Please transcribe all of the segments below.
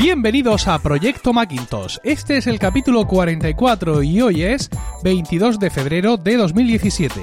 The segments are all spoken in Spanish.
Bienvenidos a Proyecto Macintosh. Este es el capítulo 44 y hoy es 22 de febrero de 2017.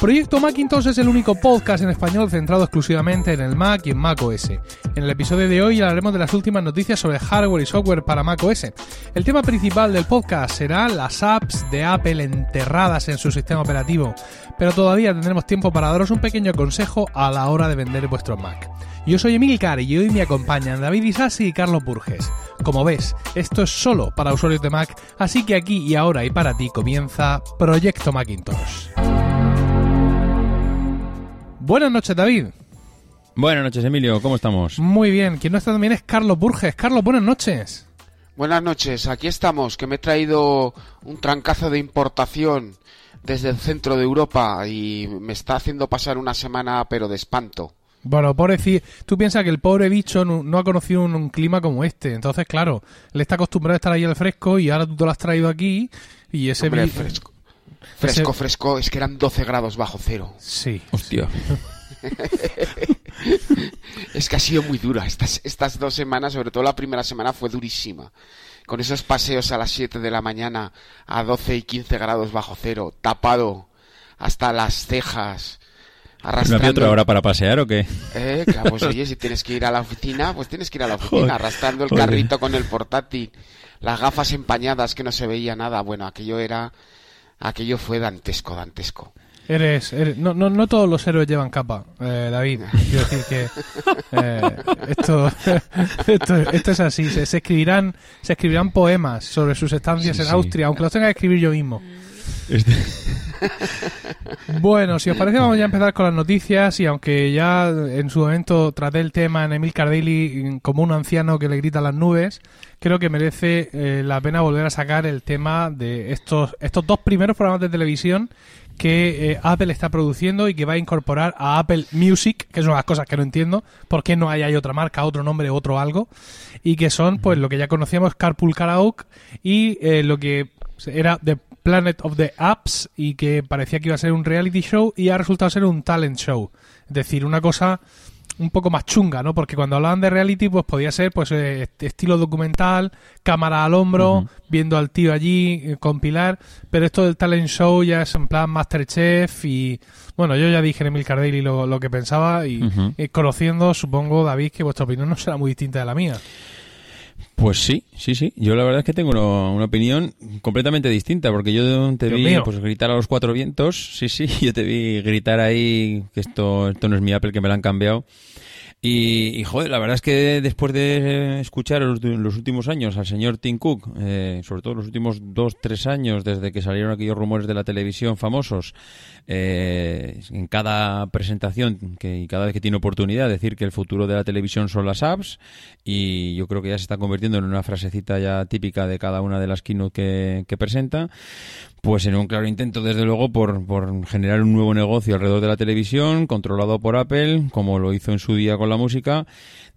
Proyecto Macintosh es el único podcast en español centrado exclusivamente en el Mac y en Mac OS. En el episodio de hoy hablaremos de las últimas noticias sobre hardware y software para Mac OS. El tema principal del podcast será las apps de Apple enterradas en su sistema operativo, pero todavía tendremos tiempo para daros un pequeño consejo a la hora de vender vuestro Mac. Yo soy Emilcar y hoy me acompañan David Isasi y Carlos Burges. Como ves, esto es solo para usuarios de Mac, así que aquí y ahora y para ti comienza Proyecto Macintosh. Buenas noches, David. Buenas noches, Emilio. ¿Cómo estamos? Muy bien. Quien no está también es Carlos Burges. Carlos, buenas noches. Buenas noches. Aquí estamos, que me he traído un trancazo de importación desde el centro de Europa y me está haciendo pasar una semana, pero de espanto. Bueno, pobrecito, tú piensas que el pobre bicho no, ha conocido un, clima como este. Entonces, claro, le está acostumbrado a estar ahí al fresco y ahora tú te lo has traído aquí y ese Hombre, fresco. Fresco, fresco, es que eran 12 grados bajo cero. Sí. Hostia. es que ha sido muy dura. Estas, estas dos semanas, sobre todo la primera semana, fue durísima. Con esos paseos a las 7 de la mañana a 12 y 15 grados bajo cero, tapado hasta las cejas. Arrastrando... ¿No había otra hora para pasear o qué? Eh, claro, pues oye, si tienes que ir a la oficina, pues tienes que ir a la oficina, arrastrando el carrito con el portátil, las gafas empañadas que no se veía nada. Bueno, aquello era aquello fue dantesco, dantesco. Eres, no, no, no todos los héroes llevan capa, eh, David. Quiero decir que eh, esto, esto, es así. Se, escribirán, se escribirán poemas sobre sus estancias en Austria, aunque los tenga que escribir yo mismo. Este... Bueno, si os parece, vamos ya a empezar con las noticias. Y aunque ya en su momento traté el tema en Emil Cardelli como un anciano que le grita a las nubes, creo que merece eh, la pena volver a sacar el tema de estos, estos dos primeros programas de televisión que eh, Apple está produciendo y que va a incorporar a Apple Music, que son las cosas que no entiendo, por qué no hay, hay otra marca, otro nombre, otro algo, y que son pues lo que ya conocíamos, Carpool Karaoke y eh, lo que era The Planet of the Apps y que parecía que iba a ser un reality show y ha resultado ser un talent show. Es decir, una cosa un poco más chunga, ¿no? Porque cuando hablaban de reality, pues podía ser pues eh, estilo documental, cámara al hombro, viendo al tío allí, eh, compilar, pero esto del talent show ya es en plan Masterchef y bueno, yo ya dije en Emil Cardelli lo, lo que pensaba y, y conociendo, supongo, David, que vuestra opinión no será muy distinta de la mía. Pues sí, sí, sí. Yo la verdad es que tengo una, opinión completamente distinta, porque yo te vi pues, gritar a los cuatro vientos. Sí, sí, yo te vi gritar ahí que esto, esto no es mi Apple, que me lo han cambiado. Y, joder, la verdad es que después de escuchar los, los últimos años al señor Tim Cook, eh, sobre todo los últimos dos, tres años, desde que salieron aquellos rumores de la televisión famosos, eh, en cada presentación que, y cada vez que tiene oportunidad, decir que el futuro de la televisión son las apps, y yo creo que ya se está convirtiendo en una frasecita ya típica de cada una de las keynote que, presenta, pues en un claro intento, desde luego, por, por generar un nuevo negocio alrededor de la televisión, controlado por Apple, como lo hizo en su día con la música.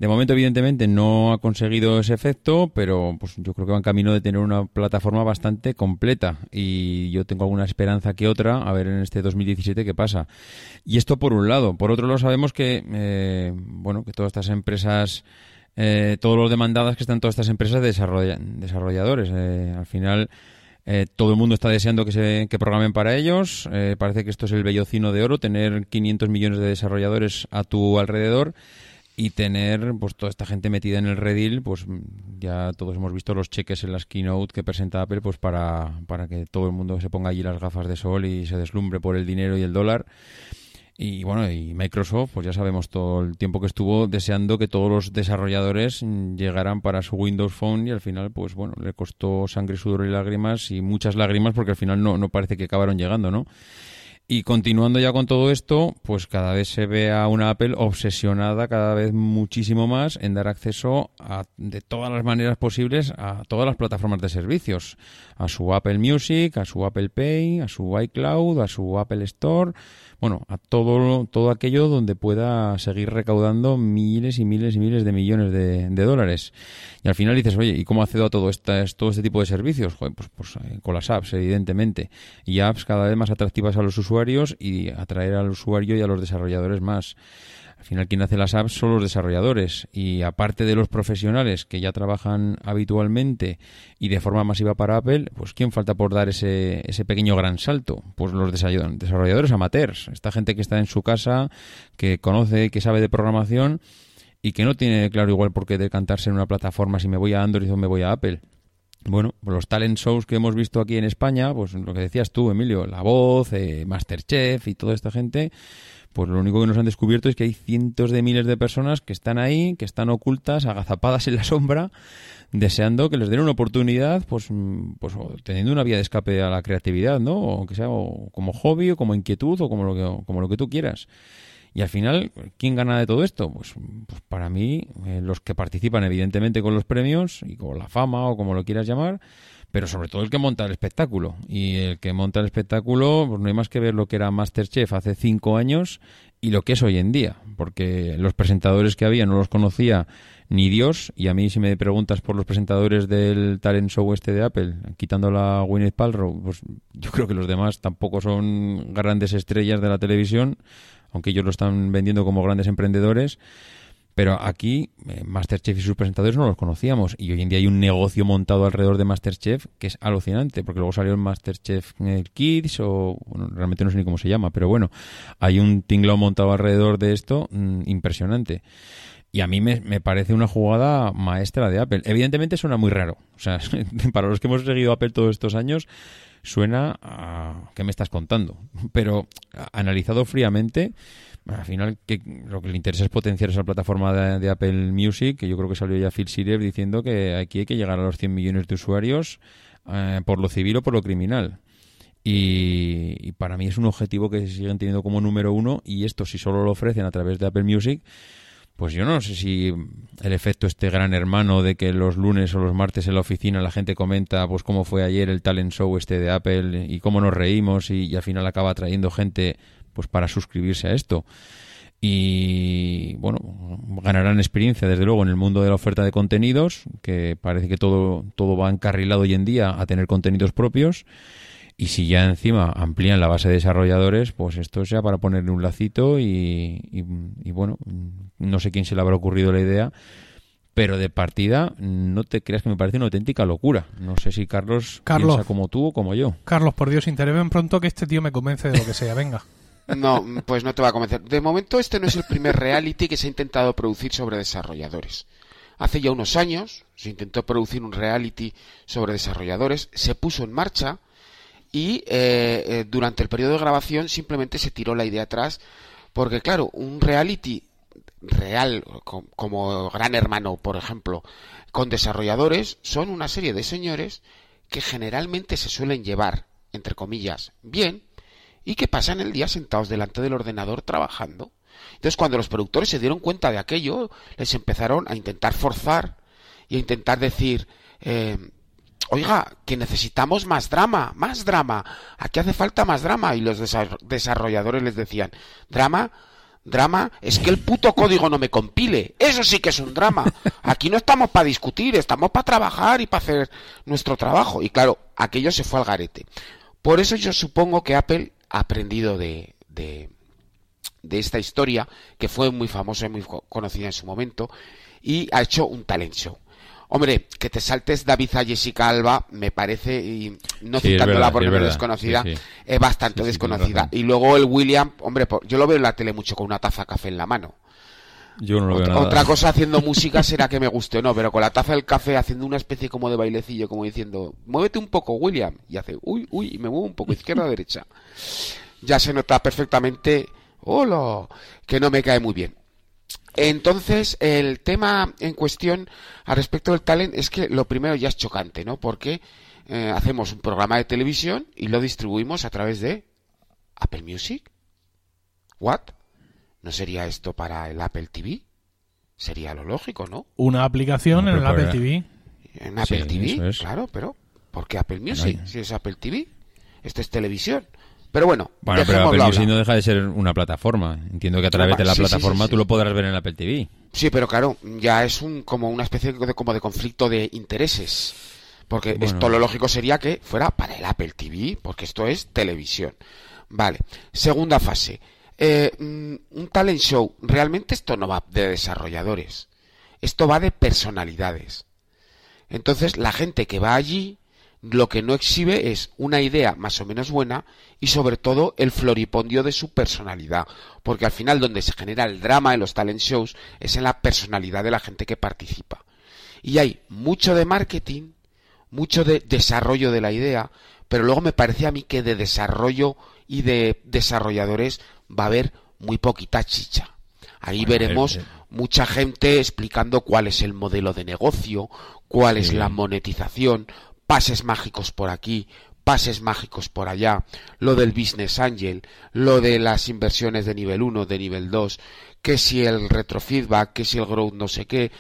De momento, evidentemente, no ha conseguido ese efecto, pero pues yo creo que va en camino de tener una plataforma bastante completa. Y yo tengo alguna esperanza que otra, a ver en este 2017 qué pasa. Y esto por un lado. Por otro lado, sabemos que, eh, bueno, que todas estas empresas... Eh, todos los demandadas que están todas estas empresas de desarrolladores. Eh, al final, eh, todo el mundo está deseando que se que programen para ellos. Eh, parece que esto es el bellocino de oro, tener 500 millones de desarrolladores a tu alrededor y tener pues toda esta gente metida en el redil, pues ya todos hemos visto los cheques en las keynote que presenta Apple pues para, para que todo el mundo se ponga allí las gafas de sol y se deslumbre por el dinero y el dólar. Y bueno, y Microsoft, pues ya sabemos todo el tiempo que estuvo deseando que todos los desarrolladores llegaran para su Windows Phone y al final, pues bueno, le costó sangre, sudor y lágrimas y muchas lágrimas porque al final no, no parece que acabaron llegando, ¿no? Y continuando ya con todo esto, pues cada vez se ve a una Apple obsesionada cada vez muchísimo más en dar acceso a, de todas las maneras posibles a todas las plataformas de servicios. A su Apple Music, a su Apple Pay, a su iCloud, a su Apple Store bueno, a todo, todo aquello donde pueda seguir recaudando miles y miles y miles de millones de, dólares. Y al final dices, oye, ¿y cómo accedo a todo, esta, todo este tipo de servicios? pues, pues eh, con las apps, evidentemente. Y apps cada vez más atractivas a los usuarios y atraer al usuario y a los desarrolladores más. Al final, quien hace las apps son los desarrolladores y aparte de los profesionales que ya trabajan habitualmente y de forma masiva para Apple, pues ¿quién falta por dar ese, ese pequeño gran salto? Pues los desarrolladores amateurs, esta gente que está en su casa, que conoce, que sabe de programación y que no tiene claro igual por qué decantarse en una plataforma si me voy a Android o me voy a Apple. Bueno, pues los talent shows que hemos visto aquí en España, pues lo que decías tú, Emilio, La Voz, eh, Masterchef y toda esta gente, pues lo único que nos han descubierto es que hay cientos de miles de personas que están ahí, que están ocultas, agazapadas en la sombra, deseando que les den una oportunidad, pues, pues teniendo una vía de escape a la creatividad, ¿no? O que sea como hobby o como inquietud o como lo que, como lo que tú quieras. Y al final, ¿quién gana de todo esto? Pues, pues para mí, eh, los que participan evidentemente con los premios y con la fama o como lo quieras llamar, pero sobre todo el que monta el espectáculo. Y el que monta el espectáculo, pues no hay más que ver lo que era Masterchef hace cinco años y lo que es hoy en día, porque los presentadores que había no los conocía ni Dios, y a mí si me preguntas por los presentadores del talent show este de Apple, quitando la Gwyneth Paltrow, pues yo creo que los demás tampoco son grandes estrellas de la televisión, aunque ellos lo están vendiendo como grandes emprendedores, pero aquí eh, Masterchef y sus presentadores no los conocíamos y hoy en día hay un negocio montado alrededor de Masterchef que es alucinante, porque luego salió el Masterchef Kids o realmente no sé ni cómo se llama, pero bueno, hay un tinglao montado alrededor de esto mm, impresionante. Y a mí me, me, parece una jugada maestra de Apple. Evidentemente suena muy raro. O sea, para los que hemos seguido Apple todos estos años, suena a... ¿Qué me estás contando? Pero analizado fríamente, al final que lo que le interesa es potenciar esa plataforma de, Apple Music, que yo creo que salió ya Phil Schiller diciendo que aquí hay que llegar a los 100 millones de usuarios eh, por lo civil o por lo criminal. Y, para mí es un objetivo que siguen teniendo como número uno y esto si solo lo ofrecen a través de Apple Music, pues yo no sé si el efecto este gran hermano de que los lunes o los martes en la oficina la gente comenta pues cómo fue ayer el talent show este de Apple y cómo nos reímos y, al final acaba trayendo gente pues para suscribirse a esto. Y bueno, ganarán experiencia desde luego en el mundo de la oferta de contenidos, que parece que todo, todo va encarrilado hoy en día a tener contenidos propios. Y si ya encima amplían la base de desarrolladores, pues esto sea para ponerle un lacito y, y, bueno, no sé quién se le habrá ocurrido la idea, pero de partida no te creas que me parece una auténtica locura. No sé si Carlos, Carlos piensa como tú o como yo. Carlos, por Dios, interven pronto que este tío me convence de lo que sea. Venga. No, pues no te va a convencer. De momento este no es el primer reality que se ha intentado producir sobre desarrolladores. Hace ya unos años se intentó producir un reality sobre desarrolladores, se puso en marcha y eh, eh, durante el periodo de grabación simplemente se tiró la idea atrás porque claro, un reality real como Gran Hermano, por ejemplo, con desarrolladores son una serie de señores que generalmente se suelen llevar, entre comillas, bien, y que pasan el día sentados delante del ordenador trabajando. Entonces, cuando los productores se dieron cuenta de aquello, les empezaron a intentar forzar y a intentar decir, eh, oiga, que necesitamos más drama, más drama, aquí hace falta más drama. Y los desarrolladores les decían, drama, drama, es que el puto código no me compile. Eso sí que es un drama. Aquí no estamos para discutir, estamos para trabajar y para hacer nuestro trabajo. Y claro, aquello se fue al garete. Por eso yo supongo que Apple aprendido de, de, esta historia, que fue muy famosa y muy conocida en su momento, y ha hecho un talent show. Hombre, que te saltes David a Jessica Alba, me parece, y no citándola porque es desconocida, es bastante desconocida. Y luego el William, hombre, yo lo veo en la tele mucho con una taza de café en la mano. Yo no lo veo otra, otra cosa haciendo música será que me guste o no, pero con la taza del café haciendo una especie como de bailecillo, como diciendo, muévete un poco, William. Y hace, uy, uy, y me muevo un poco izquierda derecha. Ya se nota perfectamente, hola, que no me cae muy bien. Entonces, el tema en cuestión al respecto del talent es que lo primero ya es chocante, ¿no? Porque eh, hacemos un programa de televisión y lo distribuimos a través de Apple Music. ¿What? ¿No sería esto para el Apple TV? Sería lo lógico, ¿no? Una aplicación en el Apple TV. En Apple TV, claro, pero ¿por qué Apple Music? Si es Apple TV, esto es televisión. Pero bueno, bueno pero Apple Music no deja de ser una plataforma. Entiendo que a través de la plataforma tú lo podrás ver en Apple TV. Sí, pero claro, ya es un como una especie de, como de conflicto de intereses. Porque esto lo lógico sería que fuera para el Apple TV, porque esto es televisión. Vale. Segunda fase. Eh, mm, un talent show. Realmente esto no va de desarrolladores. Esto va de personalidades. Entonces, la gente que va allí lo que no exhibe es una idea más o menos buena y sobre todo el floripondio de su personalidad, porque al final donde se genera el drama en los talent shows es en la personalidad de la gente que participa. Y hay mucho de marketing, mucho de desarrollo de la idea, pero luego me parece a mí que de desarrollo y de desarrolladores va a haber muy poquita chicha. Ahí veremos mucha gente explicando cuál es el modelo de negocio, cuál es la monetización, pases mágicos por aquí, pases mágicos por allá, lo del Business Angel, lo de las inversiones de nivel 1, de nivel 2, que si el retrofeedback, que si el growth no sé qué,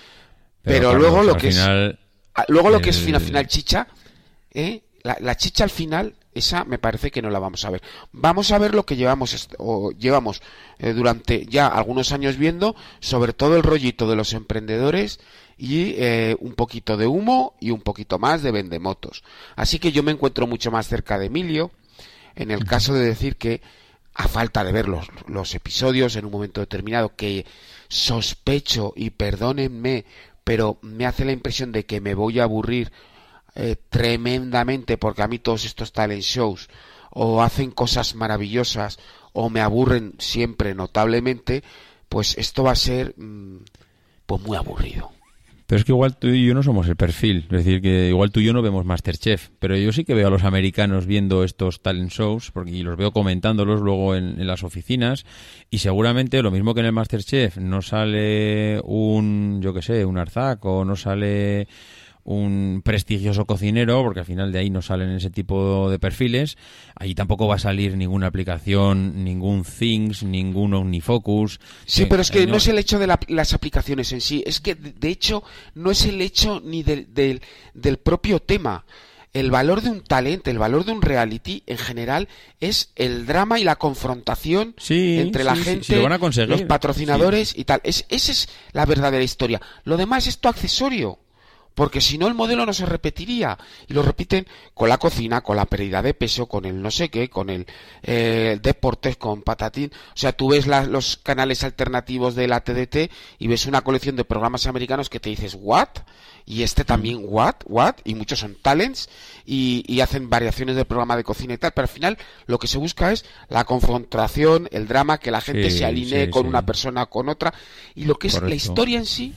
pero, luego lo que es luego lo que es final final chicha, ¿eh? la, chicha al final esa me parece que no la vamos a ver. Vamos a ver lo que llevamos o llevamos eh, durante ya algunos años viendo, sobre todo el rollito de los emprendedores y eh, un poquito de humo y un poquito más de vendemotos. Así que yo me encuentro mucho más cerca de Emilio en el caso de decir que a falta de ver los, los episodios en un momento determinado que sospecho y perdónenme pero me hace la impresión de que me voy a aburrir eh, tremendamente porque a mí todos estos talent shows o hacen cosas maravillosas o me aburren siempre notablemente pues esto va a ser mm, pues muy aburrido pero es que igual tú y yo no somos el perfil. Es decir, que igual tú y yo no vemos Masterchef. Pero yo sí que veo a los americanos viendo estos talent shows, porque y los veo comentándolos luego en, las oficinas. Y seguramente lo mismo que en el Masterchef, no sale un, yo qué sé, un Arzac o no sale un prestigioso cocinero, porque al final de ahí no salen ese tipo de perfiles. Allí tampoco va a salir ninguna aplicación, ningún Things, ningún OmniFocus. Sí, pero es que no, es el hecho de las aplicaciones en sí, es que de hecho no es el hecho ni del, del, propio tema. El valor de un talento, el valor de un reality en general es el drama y la confrontación entre la gente, los patrocinadores y tal. Es, esa es la verdadera historia. Lo demás es tu accesorio porque si no el modelo no se repetiría. Y lo repiten con la cocina, con la pérdida de peso, con el no sé qué, con el eh, deportes, con patatín, o sea, tú ves los canales alternativos de la TDT y ves una colección de programas americanos que te dices what y este también what what y muchos son talents y, hacen variaciones del programa de cocina y tal, pero al final lo que se busca es la confrontación, el drama, que la gente se alinee con una persona con otra. Y lo que es la historia en sí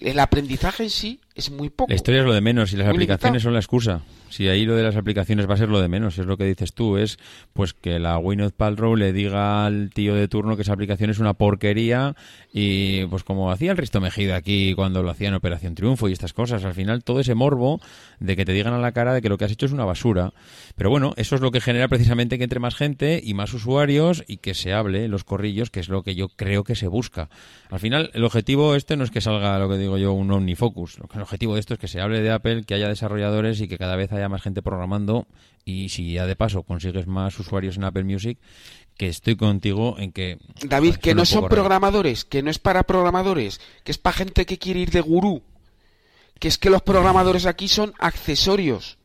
el aprendizaje en sí es muy poco. La historia es lo de menos y las aplicaciones son la excusa. Si ahí lo de las aplicaciones va a ser lo de menos, es lo que dices tú, es pues que la Gwyneth Paltrow le diga al tío de turno que esa aplicación es una porquería y pues como hacía el Risto Mejida aquí cuando lo hacía en Operación Triunfo y estas cosas, al final todo ese morbo de que te digan a la cara de que lo que has hecho es una basura. Pero bueno, eso es lo que genera precisamente que entre más gente y más usuarios y que se hable los corrillos, que es lo que yo creo que se busca. Al final el objetivo este no es que salga lo que digo yo un OmniFocus, lo que objetivo de esto es que se hable de Apple, que haya desarrolladores y que cada vez haya más gente programando. Y si ya de paso consigues más usuarios en Apple Music, que estoy contigo en que... David, que no son programadores, que no es para programadores, que es para gente que quiere ir de gurú, que es que los programadores aquí son accesorios,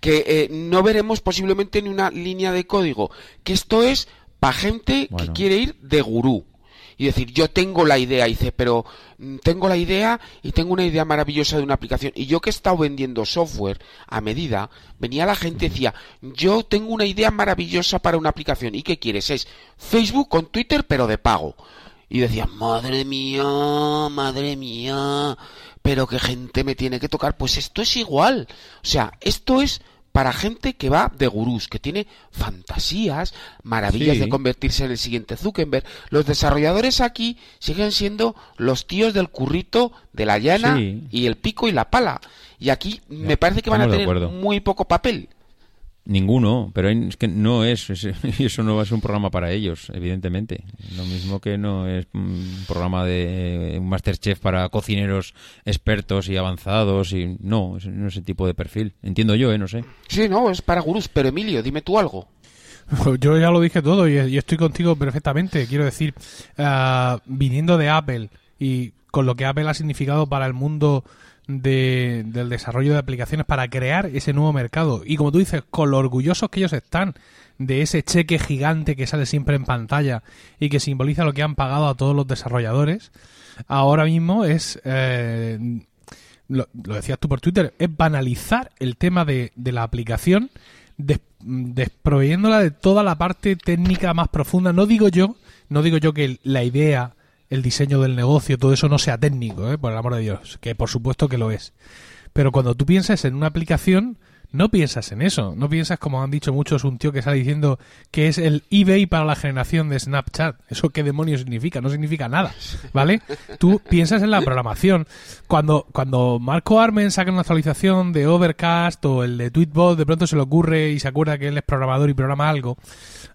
que eh, no veremos posiblemente ni una línea de código, que esto es para gente que quiere ir de gurú y decir, yo tengo la idea, y dice, pero mm, tengo la idea y tengo una idea maravillosa de una aplicación. Y yo que he estado vendiendo software a medida, venía la gente y decía, yo tengo una idea maravillosa para una aplicación. ¿Y qué quieres? Es Facebook con Twitter, pero de pago. Y decía, madre mía, madre mía, pero qué gente me tiene que tocar. Pues esto es igual. O sea, esto es para gente que va de gurús, que tiene fantasías, maravillas de convertirse en el siguiente Zuckerberg. Los desarrolladores aquí siguen siendo los tíos del currito de la llana y el pico y la pala. Y aquí me parece que van a tener muy poco papel. Ninguno, pero es que no es, eso no va a ser un programa para ellos, evidentemente. Lo mismo que no es un programa de un Masterchef para cocineros expertos y avanzados y no, no es ese tipo de perfil. Entiendo yo, ¿eh? No sé. Sí, no, es para gurús, pero Emilio, dime tú algo. Yo ya lo dije todo y, estoy contigo perfectamente. Quiero decir, ah, viniendo de Apple y con lo que Apple ha significado para el mundo del desarrollo de aplicaciones para crear ese nuevo mercado. Y como tú dices, con lo orgullosos que ellos están de ese cheque gigante que sale siempre en pantalla y que simboliza lo que han pagado a todos los desarrolladores, ahora mismo es, eh, lo, decías tú por Twitter, es banalizar el tema de, de la aplicación, des, desproveyéndola de toda la parte técnica más profunda. No digo yo, no digo yo que la idea, el diseño del negocio, todo eso no sea técnico, ¿eh? por el amor de Dios, que por supuesto que lo es. Pero cuando tú piensas en una aplicación, no piensas en eso, no piensas como han dicho muchos un tío que sale diciendo que es el eBay para la generación de Snapchat. ¿Eso qué demonios significa? No significa nada, ¿vale? Tú piensas en la programación. Cuando, cuando Marco Armen saca una actualización de Overcast o el de Tweetbot, de pronto se le ocurre y se acuerda que él es programador y programa algo.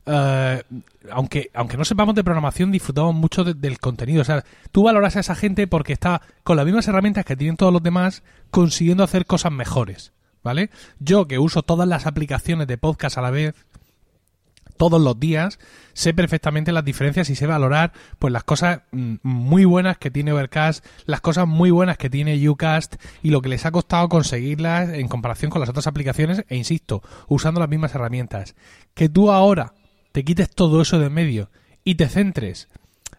Eh, aunque, aunque no sepamos de programación, disfrutamos mucho del contenido. O sea, tú valoras a esa gente porque está con las mismas herramientas que tienen todos los demás consiguiendo hacer cosas mejores. ¿vale? Yo que uso todas las aplicaciones de podcast a la vez, todos los días, sé perfectamente las diferencias y sé valorar pues las cosas mm, muy buenas que tiene Overcast, las cosas muy buenas que tiene Ucast y lo que les ha costado conseguirlas en comparación con las otras aplicaciones e insisto, usando las mismas herramientas. Que tú ahora te quites todo eso de medio y te centres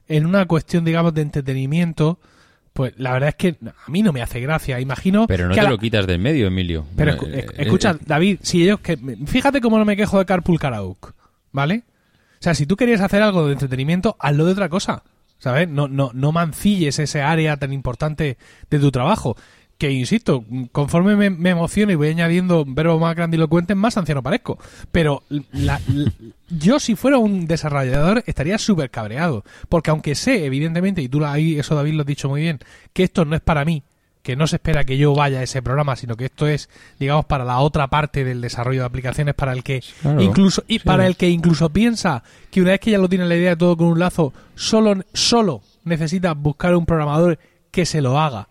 en una cuestión digamos de entretenimiento, pues la verdad es que a mí no me hace gracia. Imagino. Pero no te lo quitas del medio, Emilio. Pero eh, escucha, eh, David, si ellos que fíjate cómo no me quejo de Carpool Karaoke, ¿vale? O sea, si tú querías hacer algo de entretenimiento, hazlo de otra cosa. ¿Sabes? No, no, no mancilles ese área tan importante de tu trabajo que insisto, conforme me, me, emociono y voy añadiendo verbos más grandilocuentes, más anciano parezco. Pero yo si fuera un desarrollador estaría súper cabreado. Porque aunque sé, evidentemente, y tú ahí eso David lo has dicho muy bien, que esto no es para mí, que no se espera que yo vaya a ese programa, sino que esto es, digamos, para la otra parte del desarrollo de aplicaciones, para el que incluso, y para el que incluso piensa que una vez que ya lo tiene la idea de todo con un lazo, solo, solo necesita buscar un programador que se lo haga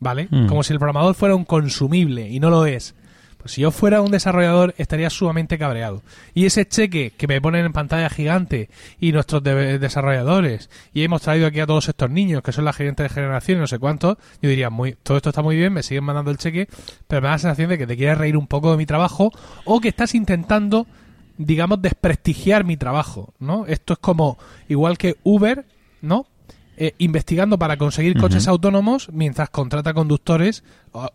¿vale? Mm. Como si el programador fuera un consumible y no lo es. Pues si yo fuera un desarrollador estaría sumamente cabreado. Y ese cheque que me ponen en pantalla gigante y nuestros desarrolladores y hemos traído aquí a todos estos niños que son la gerente de generación y no sé cuánto, yo diría, muy, todo esto está muy bien, me siguen mandando el cheque, pero me da la sensación de que te quieres reír un poco de mi trabajo o que estás intentando digamos desprestigiar mi trabajo, ¿no? Esto es como igual que Uber, ¿no? Eh, investigando para conseguir coches autónomos mientras contrata conductores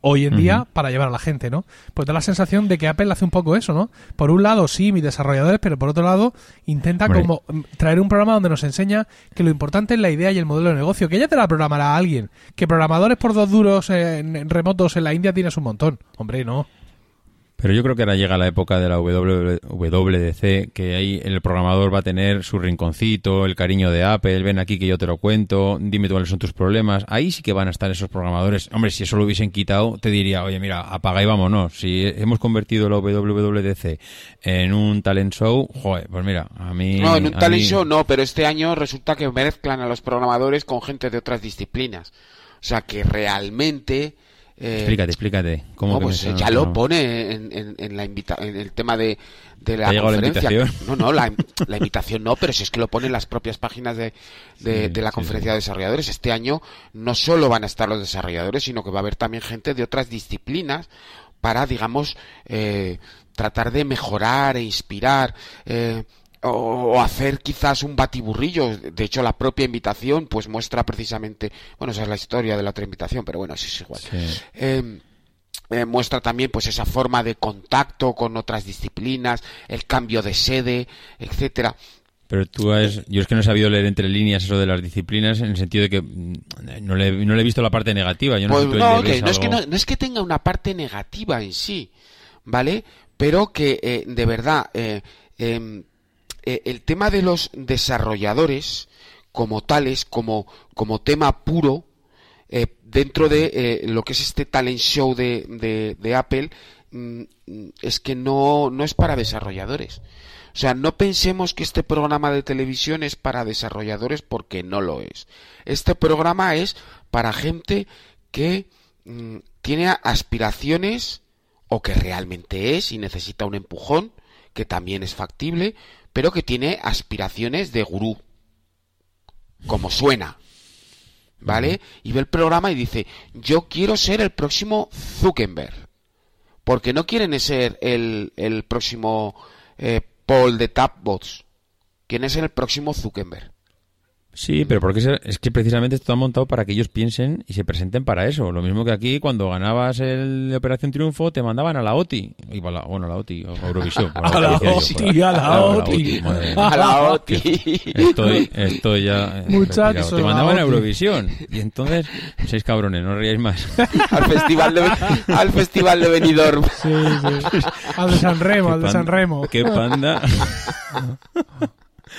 hoy en día para llevar a la gente, ¿no? Pues da la sensación de que Apple hace un poco eso, ¿no? Por un lado, sí, mis desarrolladores, pero por otro lado, intenta como mm, traer un programa donde nos enseña que lo importante es la idea y el modelo de negocio, que ya te la programará alguien, que programadores por dos duros en remotos en la India tienes un montón. Hombre, no. Pero yo creo que ahora llega la época de la WWDC, que ahí el programador va a tener su rinconcito, el cariño de Apple, ven aquí que yo te lo cuento, dime cuáles son tus problemas. Ahí sí que van a estar esos programadores. Hombre, si eso lo hubiesen quitado, te diría, oye, mira, apaga y vámonos. Si hemos convertido la WWDC en un talent show, joder, pues mira, a mí... No, en un talent show no, pero este año resulta que mezclan a los programadores con gente de otras disciplinas. O sea que realmente eh, explícate, explícate. ¿Cómo pues ya lo pone en, en, la en el tema de, de la conferencia. no, no, la, invitación no, pero si es que lo pone en las propias páginas de, de, la conferencia de desarrolladores. Este año no solo van a estar los desarrolladores, sino que va a haber también gente de otras disciplinas para, digamos, eh, tratar de mejorar e inspirar. Eh, o hacer quizás un batiburrillo. De hecho, la propia invitación pues muestra precisamente, bueno, esa es la historia de la otra invitación, pero bueno, sí es igual. Em, eh, muestra también pues esa forma de contacto con otras disciplinas, el cambio de sede, etcétera. Pero tú has, yo es que no he sabido leer entre líneas eso de las disciplinas en el sentido de que mm, no le, no le he visto la parte negativa. Yo no, pues no, es que no, es que tenga una parte negativa en sí, ¿vale? Pero que eh, de verdad eh, em, eh, el tema de los desarrolladores como tales, como, como tema puro, eh, dentro de eh, lo que es este talent show de, de, Apple, mm, es que no, no es para desarrolladores. O sea, no pensemos que este programa de televisión es para desarrolladores porque no lo es. Este programa es para gente que mm, tiene aspiraciones o que realmente es y necesita un empujón, que también es factible, pero que tiene aspiraciones de gurú, como suena. ¿Vale? Y ve el programa y dice, yo quiero ser el próximo Zuckerberg. Porque no quieren ser el, el próximo eh, Paul de Tapbots. ¿Quién es el próximo Zuckerberg? Sí, pero porque es que precisamente esto ha montado para que ellos piensen y se presenten para eso. Lo mismo que aquí, cuando ganabas el Operación Triunfo, te mandaban a la OTI. bueno, a la OTI, a Eurovisión. a, la OTI, a la OTI, a la OTI. Estoy, estoy ya... Eh, Muchachos. Te mandaban a Eurovisión. Y entonces, seis cabrones, no ríais más. al, festival de, al festival de Benidorm. Sí, sí. Al de San Remo, al de San Remo. Qué panda.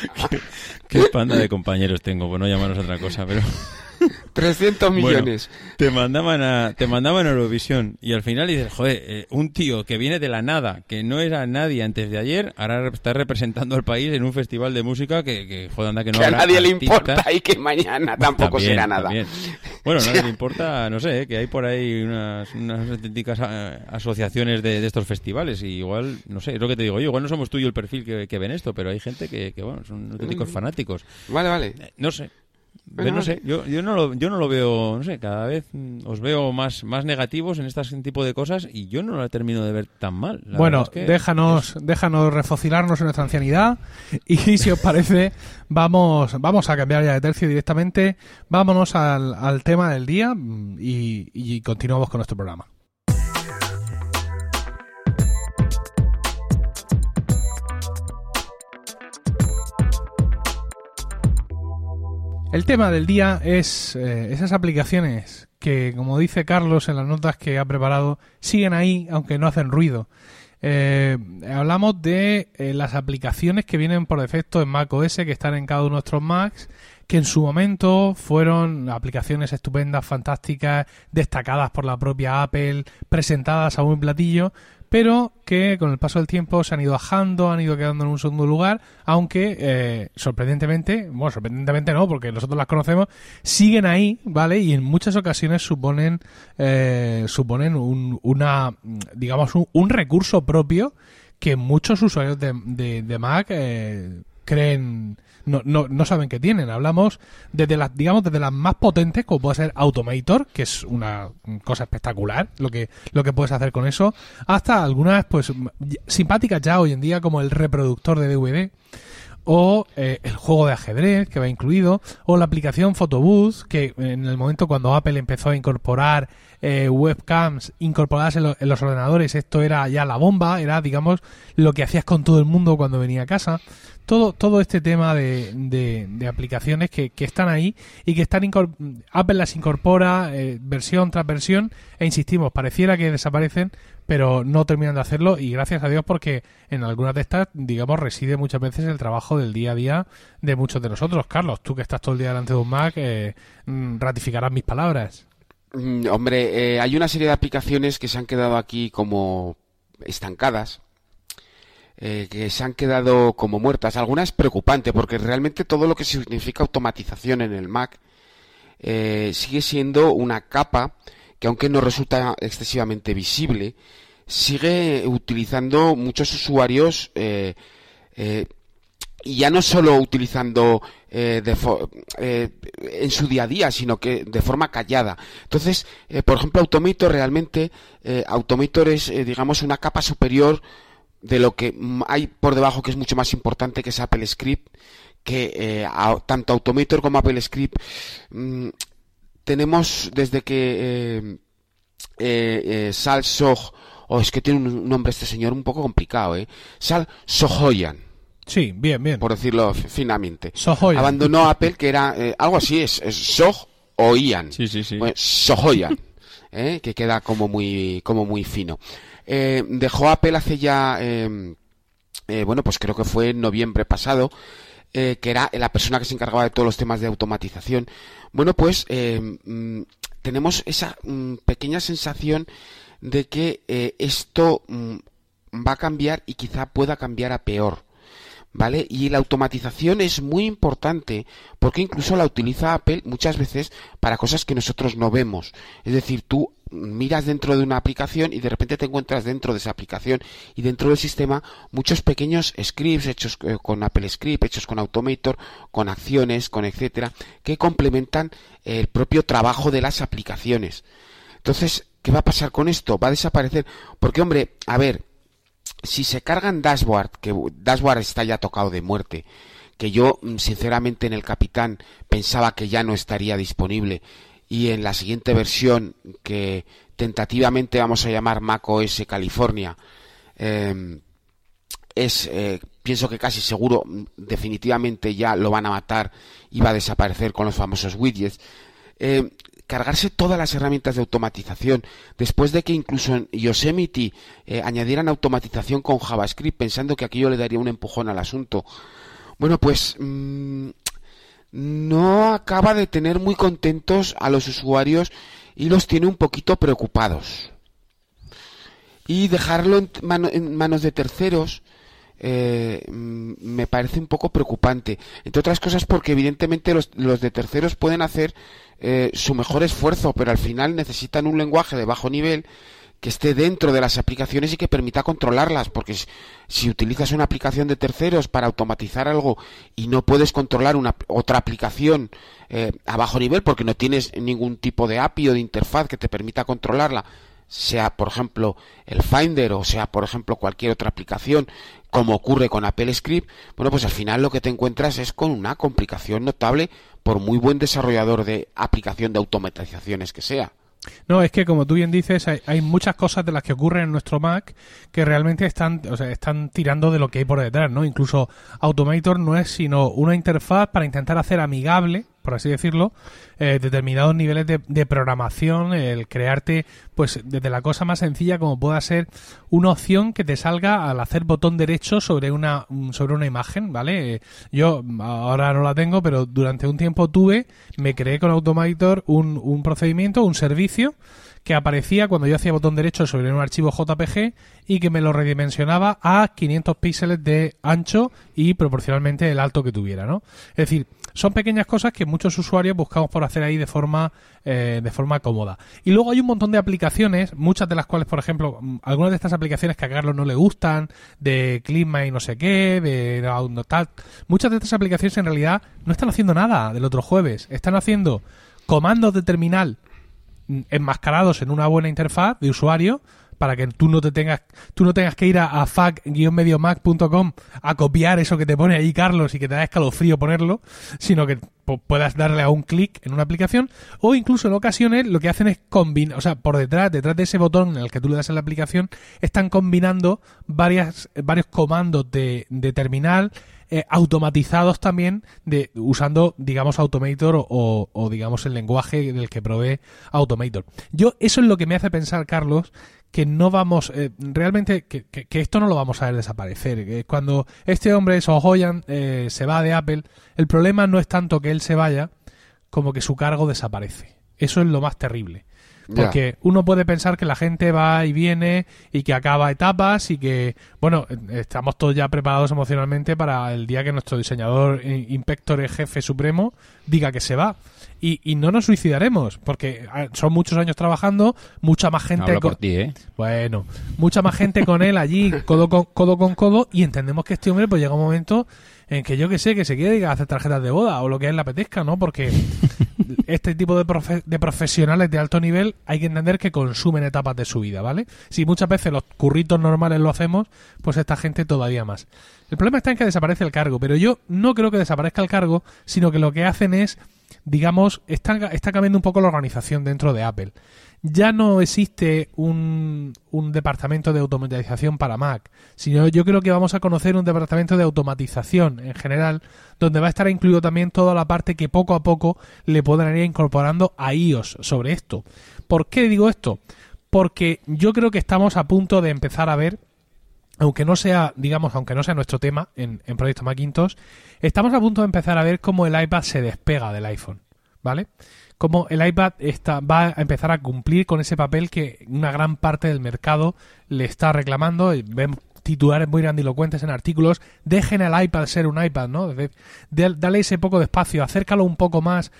qué, panda de compañeros tengo, por no llamarnos otra cosa, pero... 300 millones. te mandaban a te mandaban a Eurovisión y al final dices, joder, eh, un tío que viene de la nada, que no era nadie antes de ayer, ahora está representando al país en un festival de música que, que joder, anda que no que a nadie le importa y que mañana tampoco será nada. Bueno, a nadie le importa, no sé, que hay por ahí unas, unas auténticas eh, asociaciones de, estos festivales y igual, no sé, es lo que te digo yo, igual no somos tú y el perfil que, que ven esto, pero hay gente que, que bueno, son auténticos fanáticos. Vale, vale. Eh, no sé, no sé, yo, yo, no lo, yo no lo veo, no sé, cada vez mm, os veo más, más negativos en este tipo de cosas y yo no la termino de ver tan mal. bueno, déjanos, déjanos refocilarnos en nuestra ancianidad y si os parece, vamos, vamos a cambiar ya de tercio directamente, vámonos al, al tema del día mm, y, y continuamos con nuestro programa. El tema del día es eh, esas aplicaciones que, como dice Carlos en las notas que ha preparado, siguen ahí aunque no hacen ruido. Eh, hablamos de eh, las aplicaciones que vienen por defecto en Mac OS, que están en cada uno de nuestros Macs, que en su momento fueron aplicaciones estupendas, fantásticas, destacadas por la propia Apple, presentadas a un platillo, pero que con el paso del tiempo se han ido bajando, han ido quedando en un segundo lugar, aunque eh, sorprendentemente, bueno, sorprendentemente no, porque nosotros las conocemos, siguen ahí, ¿vale? Y en muchas ocasiones suponen, eh, suponen un, una, digamos, un, recurso propio que muchos usuarios de, de, Mac eh, creen no, no, no saben que tienen. Hablamos desde las, digamos, desde las más potentes, como puede ser Automator, que es una cosa espectacular, lo que, lo que puedes hacer con eso, hasta algunas, pues, simpáticas ya hoy en día, como el reproductor de DVD o eh, el juego de ajedrez que va incluido, o la aplicación Photobooth, que en el momento cuando Apple empezó a incorporar eh, webcams incorporadas en, los ordenadores, esto era ya la bomba, era, digamos, lo que hacías con todo el mundo cuando venía a casa todo, todo este tema de, de, aplicaciones que, que, están ahí y que están Apple las incorpora eh, versión tras versión e insistimos, pareciera que desaparecen, pero no terminan de hacerlo y gracias a Dios porque en algunas de estas, digamos, reside muchas veces el trabajo del día a día de muchos de nosotros. Carlos, tú que estás todo el día delante de un Mac, eh, mm, ratificarás mis palabras. Mm, hombre, eh, hay una serie de aplicaciones que se han quedado aquí como estancadas eh, que se han quedado como muertas. Alguna es preocupante porque realmente todo lo que significa automatización en el Mac eh, sigue siendo una capa que aunque no resulta excesivamente visible, sigue utilizando muchos usuarios eh, y ya no solo utilizando en su día a día, sino que de forma callada. Entonces, por ejemplo, Automator realmente, Automator es, digamos, una capa superior de lo que hay por debajo que es mucho más importante que es Apple Script que eh, tanto Automator como Apple Script mm, tenemos desde que eh, eh, Sal Sog o oh, es que tiene un nombre este señor un poco complicado eh Sal Sohoyan sí bien bien. por decirlo finamente. Abandonó Apple que era algo así es, es Sog o Ian sí. Sí sí Sohoyan que queda como muy como muy fino eh, dejó Apple hace ya, eh, eh, bueno, pues creo que fue en noviembre pasado, que era la persona que se encargaba de todos los temas de automatización. Bueno, pues mm, tenemos esa mm, pequeña sensación de que esto mm, va a cambiar y quizá pueda cambiar a peor. ¿Vale? Y la automatización es muy importante porque incluso la utiliza Apple muchas veces para cosas que nosotros no vemos. Es decir, tú miras dentro de una aplicación y de repente te encuentras dentro de esa aplicación y dentro del sistema muchos pequeños scripts hechos eh, con Apple Script, hechos con Automator, con acciones, con etcétera, que complementan el propio trabajo de las aplicaciones. Entonces, ¿qué va a pasar con esto? ¿Va a desaparecer? Porque, hombre, a ver, si se cargan Dashboard, que Dashboard está ya tocado de muerte, que yo mm, sinceramente en el Capitán pensaba que ya no estaría disponible y en la siguiente versión que tentativamente vamos a llamar Mac OS California em, es eh, pienso que casi seguro mm, definitivamente ya lo van a matar y va a desaparecer con los famosos widgets em, cargarse todas las herramientas de automatización, después de que incluso en Yosemite eh, añadieran automatización con JavaScript, pensando que aquello le daría un empujón al asunto. Bueno, pues mm, no acaba de tener muy contentos a los usuarios y los tiene un poquito preocupados. Y dejarlo en manos de terceros eh, mm, me parece un poco preocupante. Entre otras cosas porque evidentemente los, de terceros pueden hacer eh, su mejor esfuerzo, pero al final necesitan un lenguaje de bajo nivel que esté dentro de las aplicaciones y que permita controlarlas, porque si utilizas una aplicación de terceros para automatizar algo y no puedes controlar una otra aplicación eh, a bajo nivel porque no tienes ningún tipo de API o de interfaz que te permita controlarla, sea por ejemplo el Finder o sea por ejemplo cualquier otra aplicación como ocurre con Apple Script, bueno, pues al final lo que te encuentras es con una complicación notable por muy buen desarrollador de aplicación de automatizaciones que sea. No, es que como tú bien dices, hay, muchas cosas de las que ocurren en nuestro Mac que realmente están, o sea, están tirando de lo que hay por detrás, ¿no? Incluso Automator no es sino una interfaz para intentar hacer amigable por así decirlo, eh, determinados niveles de, programación, el crearte, pues desde la cosa más sencilla como pueda ser una opción que te salga al hacer botón derecho sobre una, sobre una imagen, ¿vale? Yo ahora no la tengo, pero durante un tiempo tuve, me creé con Automator un, un procedimiento, un servicio, que aparecía cuando yo hacía botón derecho sobre un archivo JPG y que me lo redimensionaba a 500 píxeles de ancho y proporcionalmente el alto que tuviera, ¿no? Es decir, son pequeñas cosas que muchos usuarios buscamos por hacer ahí de forma, eh, de forma cómoda. Y luego hay un montón de aplicaciones, muchas de las cuales, por ejemplo, mm, algunas de estas aplicaciones que a Carlos no le gustan, de Clima y no sé qué, de tal, muchas de estas aplicaciones en realidad no están haciendo nada del otro jueves, están haciendo comandos de terminal enmascarados en una buena interfaz de usuario para que tú no te tengas tú no tengas que ir a, a fac-mediomac.com a copiar eso que te pone ahí Carlos y que te da escalofrío ponerlo, sino que puedas darle a un clic en una aplicación o incluso en ocasiones lo que hacen es combinar, o sea, por detrás, detrás de ese botón en el que tú le das en la aplicación, están combinando varias, varios comandos de, de terminal eh, automatizados también de usando digamos Automator o, o, digamos el lenguaje del que provee Automator. Yo eso es lo que me hace pensar Carlos que no vamos, eh, realmente, que, que, esto no lo vamos a ver desaparecer. Cuando este hombre, Sohoyan, eh, se va de Apple, el problema no es tanto que él se vaya, como que su cargo desaparece. Eso es lo más terrible. Porque uno puede pensar que la gente va y viene y que acaba etapas y que, bueno, estamos todos ya preparados emocionalmente para el día que nuestro diseñador eh, inspector jefe supremo diga que se va. Y, y, no nos suicidaremos, porque son muchos años trabajando, mucha más gente... con... ti, ¿eh? Bueno, mucha más gente con él allí, codo con, codo con codo, y entendemos que este hombre pues llega un momento en que yo que sé, que se quiere hacer tarjetas de boda o lo que él le apetezca, ¿no? Porque este tipo de, de profesionales de alto nivel hay que entender que consumen etapas de su vida, ¿vale? Si muchas veces los curritos normales lo hacemos, pues esta gente todavía más. El problema está en que desaparece el cargo, pero yo no creo que desaparezca el cargo, sino que lo que hacen es, digamos, está, está cambiando un poco la organización dentro de Apple ya no existe un, un, departamento de automatización para Mac, sino yo creo que vamos a conocer un departamento de automatización en general, donde va a estar incluido también toda la parte que poco a poco le podrán ir incorporando a iOS sobre esto. ¿Por qué digo esto? Porque yo creo que estamos a punto de empezar a ver aunque no sea, digamos, aunque no sea nuestro tema en, en Proyecto Macintosh, estamos a punto de empezar a ver cómo el iPad se despega del iPhone, ¿vale? cómo el iPad está, va a empezar a cumplir con ese papel que una gran parte del mercado le está reclamando. Vemos titulares muy grandilocuentes en artículos, dejen al iPad ser un iPad, ¿no? dale ese poco de espacio, acércalo un poco más,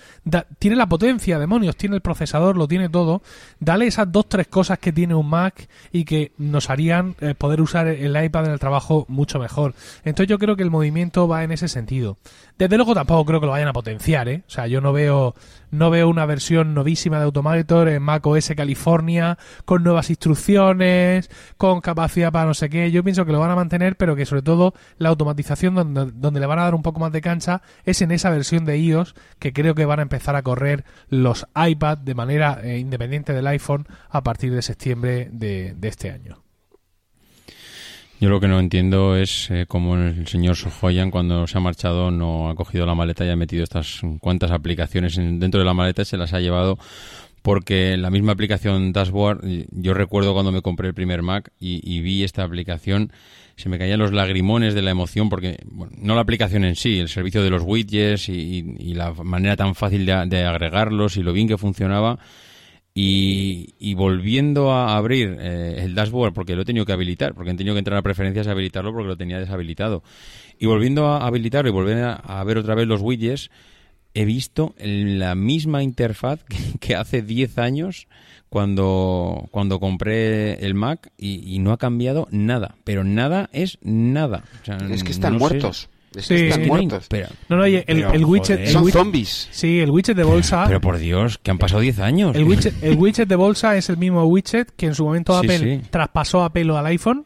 tiene la potencia, demonios, tiene el procesador, lo tiene todo, dale esas dos, tres cosas que tiene un Mac y que nos harían eh, poder usar el iPad en el trabajo mucho mejor. Entonces yo creo que el movimiento va en ese sentido. Desde luego tampoco creo que lo vayan a potenciar, ¿eh? O sea, yo no veo no veo una versión novísima de Automator en Mac OS California con nuevas instrucciones, con capacidad para no sé qué. Yo pienso que lo van a mantener, pero que sobre todo la automatización donde, donde le van a dar un poco más de cancha es en esa versión de iOS que creo que van a empezar a correr los iPad de manera eh, independiente del iPhone a partir de septiembre de, este año. Yo lo que no entiendo es eh, cómo el señor Sohoyan cuando se ha marchado no ha cogido la maleta y ha metido estas cuantas aplicaciones dentro de la maleta y se las ha llevado porque la misma aplicación Dashboard, yo recuerdo cuando me compré el primer Mac y, vi esta aplicación, se me caían los lagrimones de la emoción porque, no la aplicación en sí, el servicio de los widgets y, la manera tan fácil de, agregarlos y lo bien que funcionaba. Y, volviendo a abrir eh, el dashboard, porque lo he tenido que habilitar, porque he tenido que entrar a preferencias y habilitarlo porque lo tenía deshabilitado. Y volviendo a habilitarlo y volver a ver otra vez los widgets, he visto la misma interfaz que, hace 10 años cuando, cuando compré el Mac y, no ha cambiado nada. Pero nada es nada. es que están muertos. Sí, están muertos. no, no, el, widget, Son zombies. Sí, el widget de bolsa. Pero, por Dios, que han pasado 10 años. El widget, el widget de bolsa es el mismo widget que en su momento Apple traspasó a pelo al iPhone.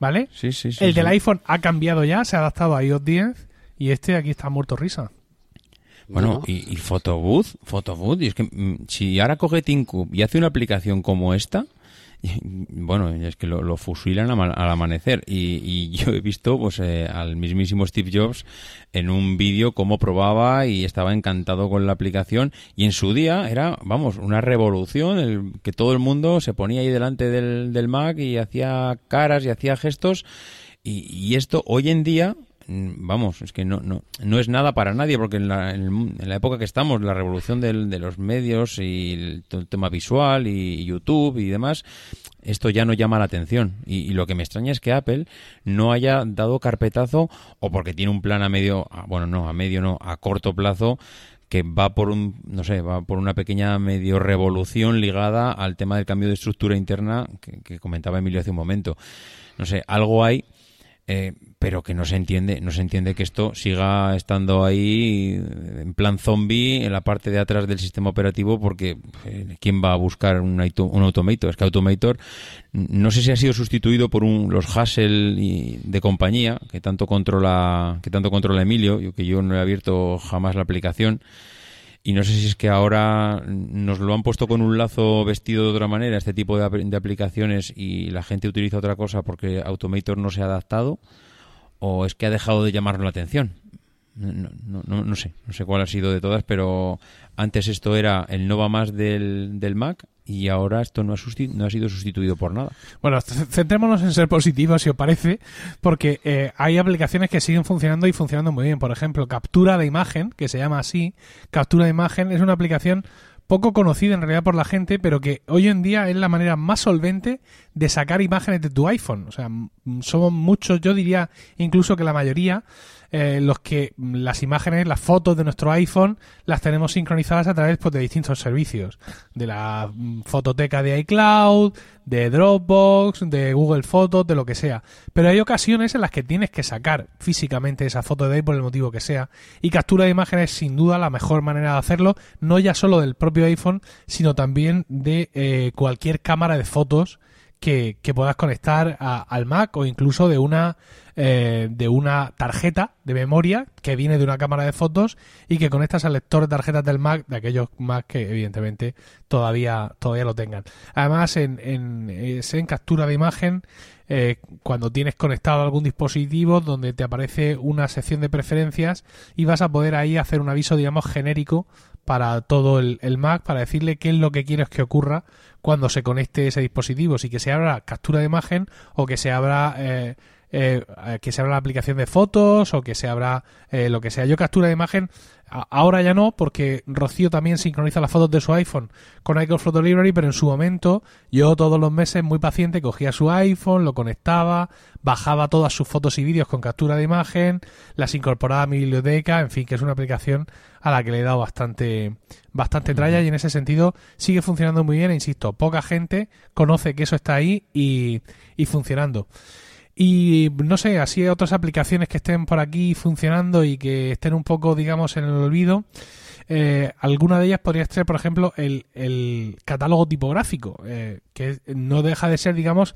¿Vale? Sí, sí, El del iPhone ha cambiado ya, se ha adaptado a iOS 10 y este aquí está muerto risa. Bueno, y, y Photobooth, Photobooth, y es que mm, si ahora coge TeamCube y hace una aplicación como esta, bueno, es que lo, fusilan al amanecer. Y, yo he visto pues eh, al mismísimo Steve Jobs en un vídeo cómo probaba y estaba encantado con la aplicación. Y en su día era, vamos, una revolución, el, que todo el mundo se ponía ahí delante del, del Mac y hacía caras y hacía gestos. Y, y esto hoy en día vamos, es que no, no, no es nada para nadie, porque en la, en, la época que estamos, la revolución del, de los medios y el, tema visual y, YouTube y demás, esto ya no llama la atención. Y, lo que me extraña es que Apple no haya dado carpetazo o porque tiene un plan a medio, bueno, no, a medio no, a corto plazo que va por un, no sé, va por una pequeña medio revolución ligada al tema del cambio de estructura interna que, comentaba Emilio hace un momento. No sé, algo hay eh, pero que no se entiende, no se entiende que esto siga estando ahí en plan zombie en la parte de atrás del sistema operativo porque eh, quién va a buscar un, Automator, es que Automator no sé si ha sido sustituido por un, los Hassel de compañía que tanto controla que tanto controla Emilio, yo que yo no he abierto jamás la aplicación y no sé si es que ahora nos lo han puesto con un lazo vestido de otra manera, este tipo de, aplicaciones, y la gente utiliza otra cosa porque Automator no se ha adaptado, o es que ha dejado de llamarnos la atención. No, no, no, no, sé, no sé cuál ha sido de todas, pero antes esto era el no va más del, del Mac y ahora esto no ha, no ha sido sustituido por nada. Bueno, centrémonos en ser positivos, si os parece, porque eh, hay aplicaciones que siguen funcionando y funcionando muy bien. Por ejemplo, captura de imagen, que se llama así, captura de imagen, es una aplicación poco conocida en realidad por la gente, pero que hoy en día es la manera más solvente de sacar imágenes de tu iPhone. O sea, somos muchos, yo diría incluso que la mayoría, eh, los que las imágenes, las fotos de nuestro iPhone las tenemos sincronizadas a través pues, de distintos servicios, de la mm, fototeca de iCloud, de Dropbox, de Google Fotos, de lo que sea. Pero hay ocasiones en las que tienes que sacar físicamente esa foto de ahí por el motivo que sea. Y captura de imágenes es sin duda la mejor manera de hacerlo, no ya solo del propio iPhone, sino también de eh, cualquier cámara de fotos que, puedas conectar al Mac o incluso de una eh, de una tarjeta de memoria que viene de una cámara de fotos y que conectas al lector de tarjetas del Mac, de aquellos Mac que evidentemente todavía, todavía lo tengan. Además, en, en, en captura de imagen, eh, cuando tienes conectado algún dispositivo donde te aparece una sección de preferencias y vas a poder ahí hacer un aviso, digamos, genérico para todo el, Mac para decirle qué es lo que quieres que ocurra cuando se conecte ese dispositivo, si que se abra captura de imagen o que se abra eh, eh, que se abra la aplicación de fotos o que se abra eh, lo que sea. Yo captura de imagen, ahora ya no, porque Rocío también sincroniza las fotos de su iPhone con iCloud Photo Library, pero en su momento yo todos los meses muy paciente cogía su iPhone, lo conectaba, bajaba todas sus fotos y vídeos con captura de imagen, las incorporaba a mi biblioteca, en fin, que es una aplicación a la que le he dado bastante bastante tralla y en ese sentido sigue funcionando muy bien, e insisto, poca gente conoce que eso está ahí y, y funcionando. Y no sé, así otras aplicaciones que estén por aquí funcionando y que estén un poco, digamos, en el olvido. Eh, alguna de ellas podría ser, por ejemplo, el, el catálogo tipográfico, eh, que no deja de ser, digamos,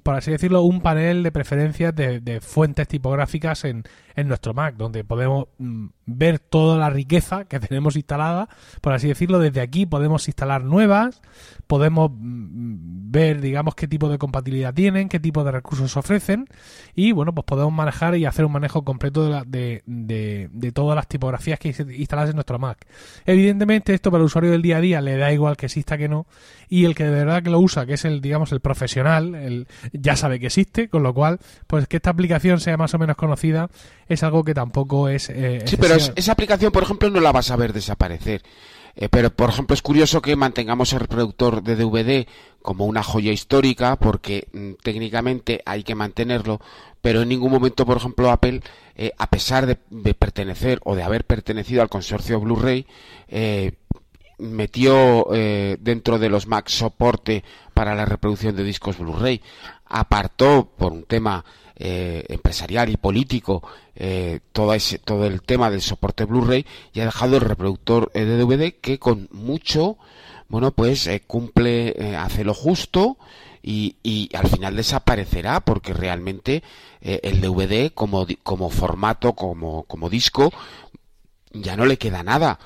por así decirlo, un panel de preferencias de, fuentes tipográficas en, en, nuestro Mac, donde podemos mm, ver toda la riqueza que tenemos instalada, por así decirlo, desde aquí podemos instalar nuevas, podemos mm, ver, digamos, qué tipo de compatibilidad tienen, qué tipo de recursos ofrecen y, bueno, pues podemos manejar y hacer un manejo completo de, de, de, todas las tipografías que instalas en nuestro Mac. Evidentemente, esto para el usuario del día a día le da igual que exista que no y el que de verdad que lo usa, que es el, digamos, el profesional, el, ya sabe que existe, con lo cual, pues que esta aplicación sea más o menos conocida es algo que tampoco es... Eh, sí, pero esa aplicación, por ejemplo, no la vas a ver desaparecer. Eh, pero, por ejemplo, es curioso que mantengamos el reproductor de DVD como una joya histórica, porque mm, técnicamente hay que mantenerlo, pero en ningún momento, por ejemplo, Apple, eh, a pesar de, pertenecer o de haber pertenecido al consorcio Blu-ray, eh, metió dentro de los Mac soporte para la reproducción de discos Blu-ray. Apartó por un tema eh, empresarial y político eh, todo, ese, todo el tema del soporte Blu-ray y ha dejado el reproductor eh, de DVD que con mucho, bueno, pues cumple, hace lo justo y, y, al final desaparecerá porque realmente el DVD como, como formato, como, como disco, ya no le queda nada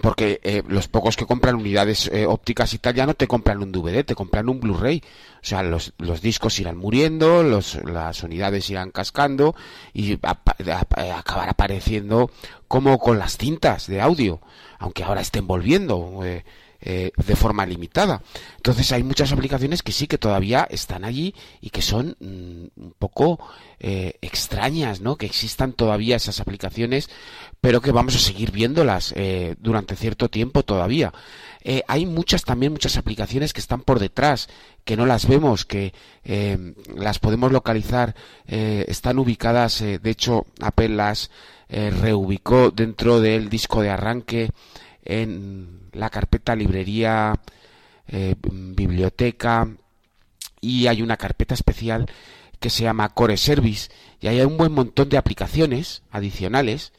porque eh, los pocos que compran unidades eh, ópticas y tal ya no te compran un DVD, te compran un Blu-ray. O sea, los, los, discos irán muriendo, los, las unidades irán cascando y acabar apareciendo como con las cintas de audio, aunque ahora estén volviendo. Eh, eh, de forma limitada. Entonces hay muchas aplicaciones que sí que todavía están allí y que son mm, un poco eh, extrañas, ¿no? Que existan todavía esas aplicaciones, pero que vamos a seguir viéndolas eh, durante cierto tiempo todavía. hay muchas también muchas aplicaciones que están por detrás, que no las vemos, que las podemos localizar, están ubicadas, de hecho Apple las reubicó dentro del disco de arranque en la carpeta librería, eh, biblioteca y hay una carpeta especial que se llama Core Service y hay un buen montón de aplicaciones adicionales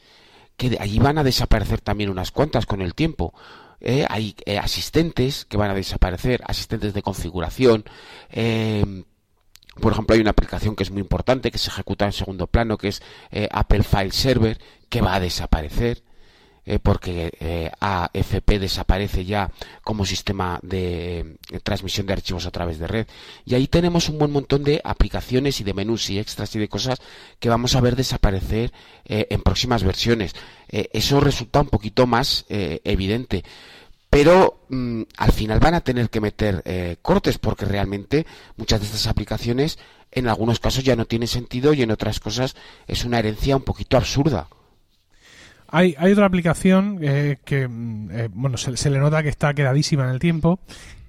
que allí van a desaparecer también unas cuantas con el tiempo. Eh, hay eh, asistentes que van a desaparecer, asistentes de configuración. por ejemplo, hay una aplicación que es muy importante que se ejecuta en segundo plano, que es Apple File Server, que va a desaparecer. Eh, porque eh, AFP desaparece ya como sistema de, transmisión de archivos a través de red. Y ahí tenemos un buen montón de aplicaciones y de menús y extras y de cosas que vamos a ver desaparecer eh, en próximas versiones. eso resulta un poquito más evidente. Pero mm, al final van a tener que meter cortes porque realmente muchas de estas aplicaciones en algunos casos ya no tienen sentido y en otras cosas es una herencia un poquito absurda. Hay, hay otra aplicación eh, que, mm, eh, bueno, se, le nota que está quedadísima en el tiempo,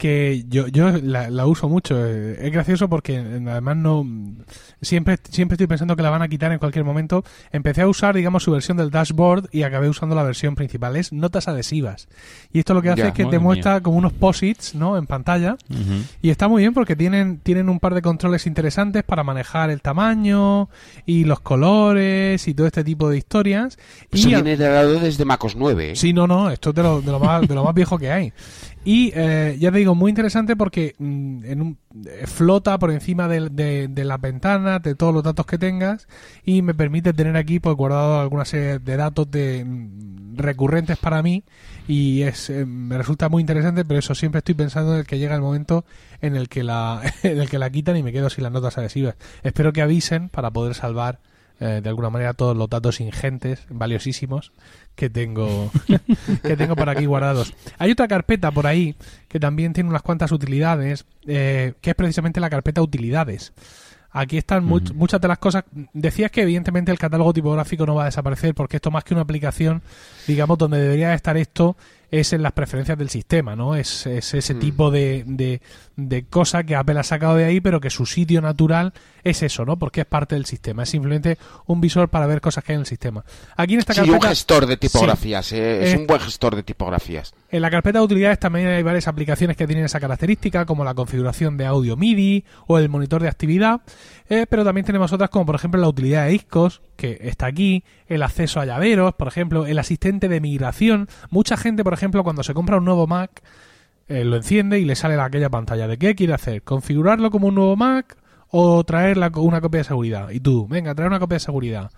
que yo, yo la, uso mucho. Eh, es gracioso porque además no siempre siempre estoy pensando que la van a quitar en cualquier momento. Empecé a usar, digamos, su versión del dashboard y acabé usando la versión principal. Es notas adhesivas. Y esto lo que hace es que te muestra como unos posits, ¿no? En pantalla. Y está muy bien porque tienen, tienen un par de controles interesantes para manejar el tamaño y los colores y todo este tipo de historias. Eso y viene dado desde MacOS 9. ¿eh? Sí, no, no. Esto es de lo, de lo, más, de lo más viejo que hay. Y eh, ya te digo, muy interesante porque mm, en un, eh, flota por encima de, de, las ventanas, de todos los datos que tengas y me permite tener aquí pues guardado alguna serie de datos de mm, recurrentes para mí y es eh, me resulta muy interesante, pero eso siempre estoy pensando en que llega el momento en el que la en el que la quitan y me quedo sin las notas adhesivas. Espero que avisen para poder salvar de alguna manera todos los datos ingentes, valiosísimos que tengo que tengo por aquí guardados. Hay otra carpeta por ahí que también tiene unas cuantas utilidades, eh, que es precisamente la carpeta utilidades. Aquí están muchas de las cosas. Decías que evidentemente el catálogo tipográfico no va a desaparecer porque esto más que una aplicación, digamos, donde debería estar esto es en las preferencias del sistema, ¿no? Es, ese mm. tipo de, de, de, cosa que Apple ha sacado de ahí, pero que su sitio natural es eso, ¿no? Porque es parte del sistema. Es simplemente un visor para ver cosas que hay en el sistema. Aquí en esta carpeta... Sí, un gestor de tipografías. Eh, es, un buen gestor de tipografías. En la carpeta de utilidades también hay varias aplicaciones que tienen esa característica, como la configuración de audio MIDI o el monitor de actividad. Eh, pero también tenemos otras como, por ejemplo, la utilidad de ISCOS, que está aquí, el acceso a llaveros, por ejemplo, el asistente de migración. Mucha gente, por ejemplo, cuando se compra un nuevo Mac, eh, lo enciende y le sale aquella pantalla de qué quiere hacer, configurarlo como un nuevo Mac o traer una copia de seguridad. Y tú, venga, traer una copia de seguridad.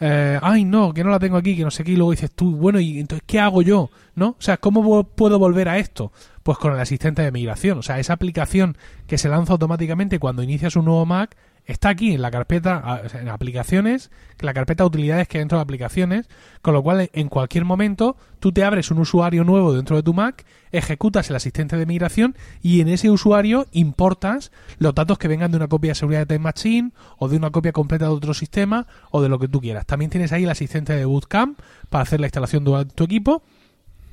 Eh, ay, no, que no la tengo aquí, que no sé qué, y luego dices tú, bueno, ¿y entonces qué hago yo? ¿No? O sea, ¿cómo puedo volver a esto? Pues con el asistente de migración, o sea, esa aplicación que se lanza automáticamente cuando inicias un nuevo Mac está aquí en la carpeta, aplicaciones, la carpeta de utilidades que hay dentro de aplicaciones, con lo cual en cualquier momento tú te abres un usuario nuevo dentro de tu Mac, ejecutas el asistente de migración y en ese usuario importas los datos que vengan de una copia de seguridad de Time Machine o de una copia completa de otro sistema o de lo que tú quieras. También tienes ahí el asistente de Bootcamp para hacer la instalación de tu equipo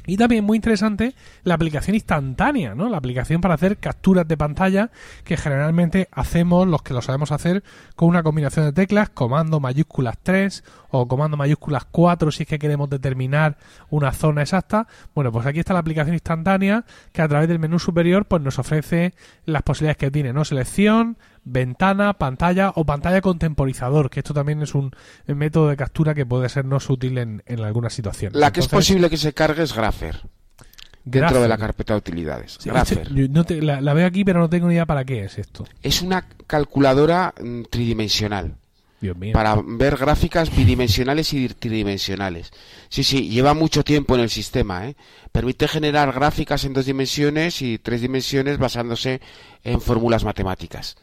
y también muy interesante la aplicación instantánea, ¿no? La aplicación para hacer capturas de pantalla que generalmente hacemos los que lo sabemos hacer con una combinación de teclas, comando mayúsculas 3 o comando mayúsculas 4 si es que queremos determinar una zona exacta. Bueno, pues aquí está la aplicación instantánea que a través del menú superior pues nos ofrece las posibilidades que tiene, ¿no? Selección, ventana, pantalla o pantalla contemporizador, que esto también es un método de captura que puede sernos útil en, en algunas situaciones. La que es posible que se cargue es Grapher. Dentro de la carpeta de utilidades. Grapher. la, veo aquí, pero no tengo ni idea para qué es esto. Es una calculadora mm, tridimensional. Dios mío. Para ver gráficas bidimensionales y tridimensionales. Sí, sí, lleva mucho tiempo en el sistema. ¿eh? Permite generar gráficas en dos dimensiones y tres dimensiones basándose en fórmulas matemáticas.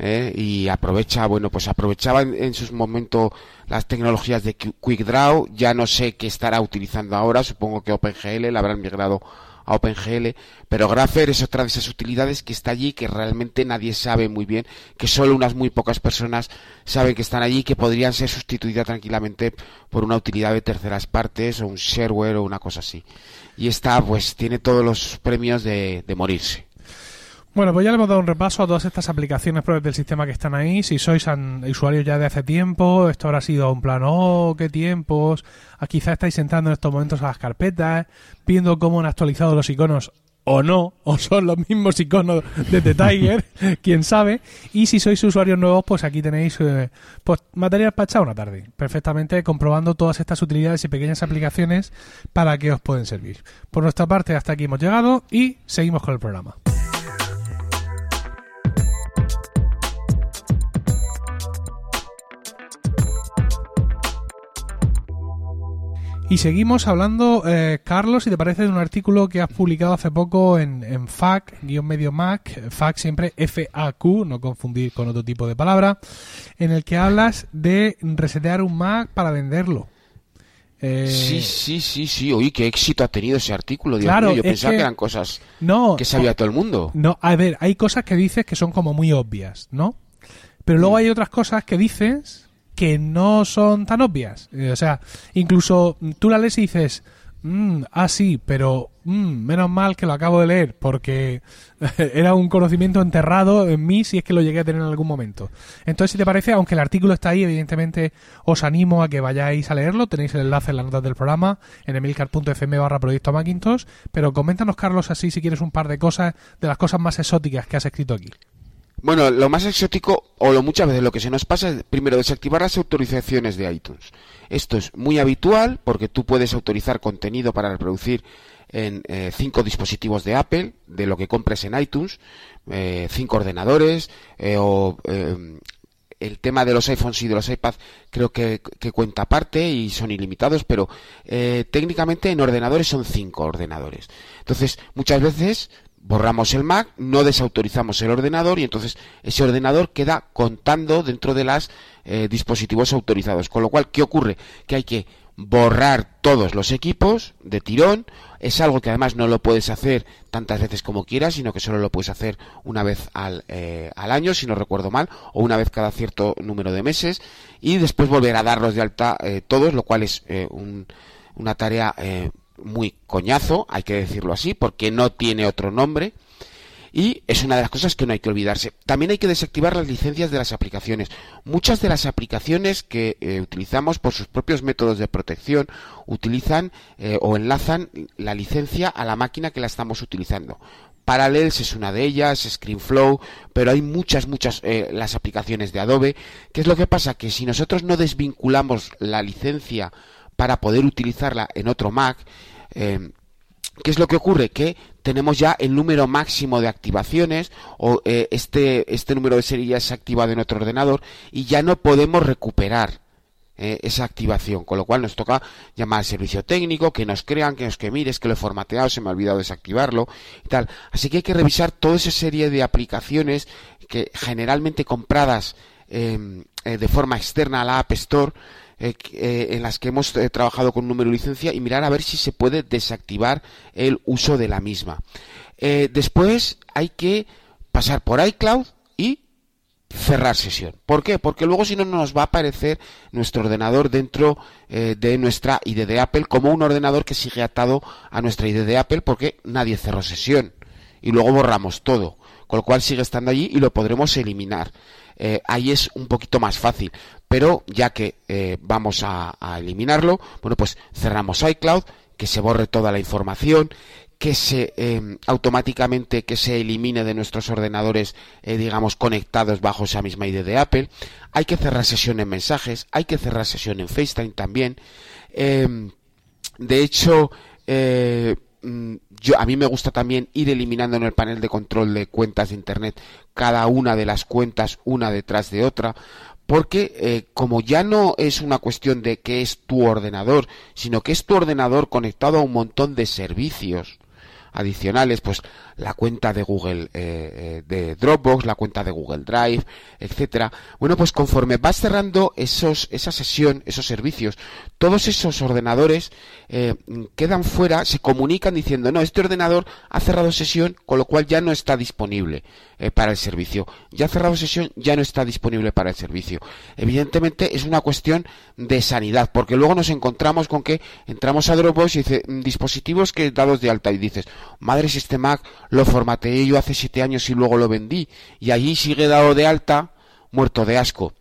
¿Eh? y aprovecha, bueno, pues aprovechaba en, sus momentos las tecnologías de QuickDraw, ya no sé qué estará utilizando ahora, supongo que OpenGL la habrán migrado a OpenGL, pero Grapher es otra de esas utilidades que está allí, que realmente nadie sabe muy bien, que solo unas muy pocas personas saben que están allí, que podrían ser sustituidas tranquilamente por una utilidad de terceras partes o un shareware o una cosa así. Y esta, pues, tiene todos los premios de morirse. Bueno, pues ya le hemos dado un repaso a todas estas aplicaciones propias del sistema que están ahí. Si sois usuarios ya de hace tiempo, esto habrá sido un plan, oh, qué tiempos. Ah, quizá estáis entrando en estos momentos a las carpetas, viendo cómo han actualizado los iconos o no, o son los mismos iconos de The Tiger, quién sabe. Y si sois usuarios nuevos, pues aquí tenéis eh, pues, material para echar una tarde, perfectamente comprobando todas estas utilidades y pequeñas aplicaciones para que os pueden servir. Por nuestra parte, hasta aquí hemos llegado y seguimos con el programa. Y seguimos hablando, eh, Carlos, si te parece, de un artículo que has publicado hace poco en, en FAQ-medio Mac, FAQ siempre F-A-Q, no confundir con otro tipo de palabra, en el que hablas de resetear un Mac para venderlo. Eh, sí, sí, sí, sí. Oye, qué éxito ha tenido ese artículo. Dios claro, mío. Yo pensaba que, eran cosas que sabía todo el mundo. No, a ver, hay cosas que dices que son como muy obvias, ¿no? Pero luego mm. hay otras cosas que dices que no son tan obvias. Eh, o sea, incluso tú la lees y dices, mm, ah, sí, pero mm, menos mal que lo acabo de leer, porque era un conocimiento enterrado en mí si es que lo llegué a tener en algún momento. Entonces, si te parece, aunque el artículo está ahí, evidentemente os animo a que vayáis a leerlo. Tenéis el enlace en las notas del programa, en emilcar.fm barra proyecto Macintosh. Pero coméntanos, Carlos, así si quieres un par de cosas, de las cosas más exóticas que has escrito aquí. Bueno, lo más exótico, o lo muchas veces lo que se nos pasa es primero desactivar las autorizaciones de iTunes. Esto es muy habitual porque tú puedes autorizar contenido para reproducir en eh, cinco dispositivos de Apple, de lo que compres en iTunes, eh, cinco ordenadores, eh, o el tema de los iPhones y de los iPads creo que, que cuenta aparte y son ilimitados, pero técnicamente en ordenadores son cinco ordenadores. Entonces, muchas veces borramos el Mac, no desautorizamos el ordenador y entonces ese ordenador queda contando dentro de los eh, dispositivos autorizados. Con lo cual, ¿qué ocurre? Que hay que borrar todos los equipos de tirón. Es algo que además no lo puedes hacer tantas veces como quieras, sino que solo lo puedes hacer una vez al, eh, al año, si no recuerdo mal, o una vez cada cierto número de meses, y después volver a darlos de alta eh, todos, lo cual es una tarea muy coñazo, hay que decirlo así, porque no tiene otro nombre. Y es una de las cosas que no hay que olvidarse. También hay que desactivar las licencias de las aplicaciones. Muchas de las aplicaciones que eh, utilizamos por sus propios métodos de protección utilizan eh, o enlazan la licencia a la máquina que la estamos utilizando. Parallels es una de ellas, ScreenFlow, pero hay muchas, muchas eh, las aplicaciones de Adobe. ¿Qué es lo que pasa? Que si nosotros no desvinculamos la licencia para poder utilizarla en otro Mac, eh, ¿Qué es lo que ocurre? Que tenemos ya el número máximo de activaciones o eh, este, este número de serie ya es activado en otro ordenador y ya no podemos recuperar eh, esa activación, con lo cual nos toca llamar al servicio técnico, que nos crean, que nos que mires, que lo he formateado, se me ha olvidado desactivarlo y tal. Así que hay que revisar toda esa serie de aplicaciones que generalmente compradas em, eh, de forma externa a la App Store, eh, en las que hemos trabajado con número de licencia y mirar a ver si se puede desactivar el uso de la misma. después hay que pasar por iCloud y cerrar sesión. ¿Por qué? Porque luego si no nos va a aparecer nuestro ordenador dentro eh, de nuestra ID de Apple como un ordenador que sigue atado a nuestra ID de Apple porque nadie cerró sesión y luego borramos todo, con lo cual sigue estando allí y lo podremos eliminar. Eh, ahí es un poquito más fácil, pero ya que eh, vamos a, eliminarlo, bueno pues cerramos iCloud, que se borre toda la información, que se em, automáticamente que se elimine de nuestros ordenadores, eh, digamos, conectados bajo esa misma ID de Apple. Hay que cerrar sesión en mensajes, hay que cerrar sesión en FaceTime también. De hecho, eh, yo, a mí me gusta también ir eliminando en el panel de control de cuentas de Internet cada una de las cuentas una detrás de otra, porque eh, como ya no es una cuestión de que es tu ordenador, sino que es tu ordenador conectado a un montón de servicios, adicionales, pues la cuenta de Google eh, eh, de Dropbox, la cuenta de Google Drive, etcétera. Bueno, pues conforme vas cerrando esos, esa sesión, esos servicios, todos esos ordenadores eh, quedan fuera, se comunican diciendo no, este ordenador ha cerrado sesión, con lo cual ya no está disponible para el servicio. Ya ha cerrado sesión, ya no está disponible para el servicio. Evidentemente es una cuestión de sanidad, porque luego nos encontramos con que entramos a Dropbox y dice mm, dispositivos que dados de alta y dices, madre si este Mac lo formateé yo hace siete años y luego lo vendí y allí sigue dado de alta muerto de asco.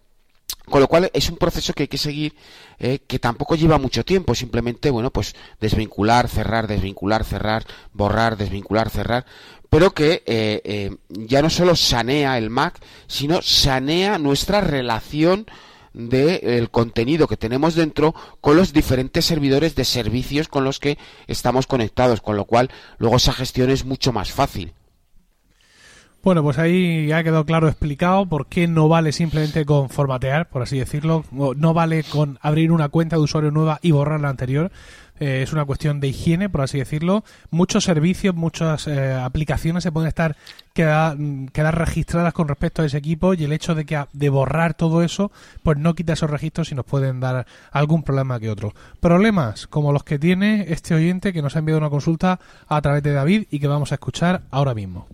Con lo cual es un proceso que hay que seguir, eh, que tampoco lleva mucho tiempo, simplemente, bueno, pues desvincular, cerrar, desvincular, cerrar, borrar, desvincular, cerrar, pero que eh, eh, ya no solo sanea el Mac, sino sanea nuestra relación del contenido que tenemos dentro con los diferentes servidores de servicios con los que estamos conectados, con lo cual luego esa gestión es mucho más fácil. Bueno, pues ahí ya ha quedado claro explicado por qué no vale simplemente con formatear, por así decirlo, no vale con abrir una cuenta de usuario nueva y borrar la anterior, eh, es una cuestión de higiene, por así decirlo. Muchos servicios, muchas eh, aplicaciones se pueden estar quedar, quedar registradas con respecto a ese equipo y el hecho de que de borrar todo eso, pues no quita esos registros y nos pueden dar algún problema que otro. Problemas como los que tiene este oyente que nos ha enviado una consulta a través de David y que vamos a escuchar ahora mismo.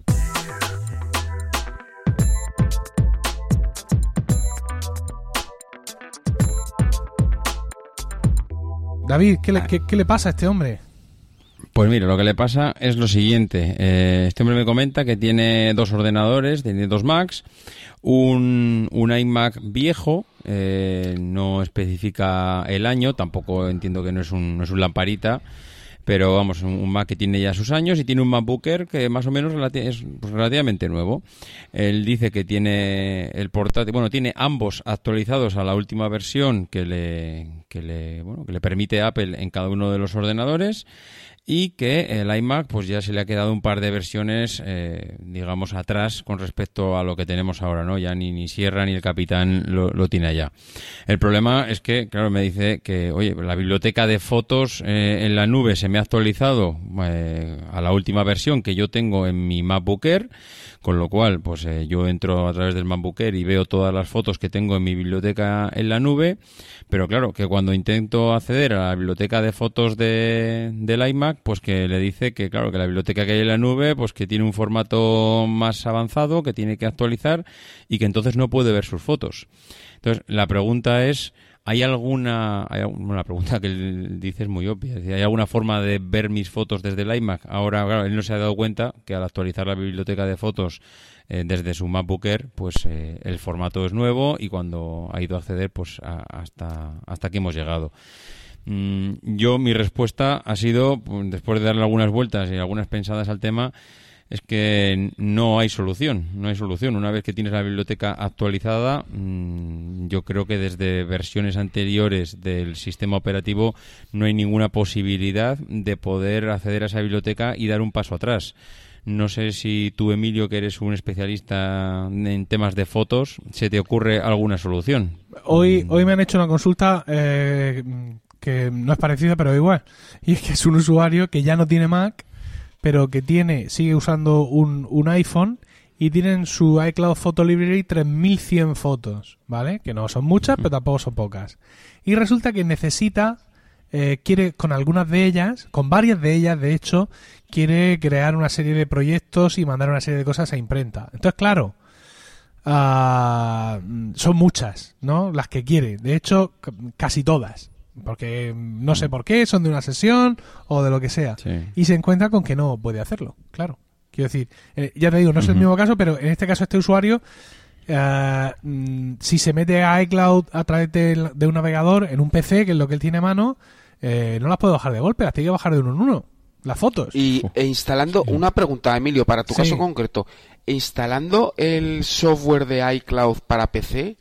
David, ¿qué le, qué, le pasa a este hombre? Pues mira, lo que le pasa es lo siguiente. Eh, este hombre me comenta que tiene dos ordenadores, tiene dos Macs, un, un iMac viejo, eh, no especifica el año, tampoco entiendo que no es un, no es un lamparita, pero vamos, un Mac que tiene ya sus años y tiene un MacBooker que más o menos es pues, relativamente nuevo. Él dice que tiene el portátil, bueno, tiene ambos actualizados a la última versión que le, que le, bueno, que le permite Apple en cada uno de los ordenadores y que el iMac pues ya se le ha quedado un par de versiones eh, digamos atrás con respecto a lo que tenemos ahora no ya ni, ni Sierra ni el Capitán lo, tiene allá. El problema es que claro me dice que oye la biblioteca de fotos eh, en la nube se me ha actualizado eh, a la última versión que yo tengo en mi MacBook Air con lo cual pues yo entro a través del Air y veo todas las fotos que tengo en mi biblioteca en la nube pero claro que cuando intento acceder a la biblioteca de fotos de, del iMac pues que le dice que, claro, que la biblioteca que hay en la nube, pues que tiene un formato más avanzado, que tiene que actualizar y que entonces no puede ver sus fotos. Entonces, la pregunta es, ¿hay alguna, hay una pregunta que él dice es muy obvia, ¿hay alguna forma de ver mis fotos desde el iMac? Ahora, claro, él no se ha dado cuenta que al actualizar la biblioteca de fotos eh, desde su MacBook Air, pues eh, el formato es nuevo y cuando ha ido a acceder, pues hasta, hasta aquí hemos llegado. Mm, yo, mi respuesta ha sido, pues, después de darle algunas vueltas y algunas pensadas al tema, es que no hay solución, no hay solución. Una vez que tienes la biblioteca actualizada, mm, yo creo que desde versiones anteriores del sistema operativo no hay ninguna posibilidad de poder acceder a esa biblioteca y dar un paso atrás. No sé si tú, Emilio, que eres un especialista en temas de fotos, se te ocurre alguna solución. Hoy, hoy me han hecho una consulta eh, que no es parecida, pero igual. Y es que es un usuario que ya no tiene Mac pero que tiene sigue usando un, un iPhone y tienen su iCloud Photo Library 3100 fotos, ¿vale? Que no son muchas, pero tampoco son pocas. Y resulta que necesita, eh, quiere con algunas de ellas, con varias de ellas, de hecho, quiere crear una serie de proyectos y mandar una serie de cosas a imprenta. Entonces, claro, uh, son muchas, ¿no? Las que quiere. De hecho, casi todas porque no sé por qué, son de una sesión o de lo que sea. Y se encuentra con que no puede hacerlo, claro. Quiero decir, eh, ya te digo, no es el mismo caso, pero en este caso este usuario, mm, si se mete a iCloud a través de, un navegador en un PC, que es lo que él tiene a mano, eh, no las puede bajar de golpe, las tiene que bajar de uno en uno. Las fotos. Y e instalando, una pregunta, Emilio, para tu caso concreto. Instalando el software de iCloud para PC,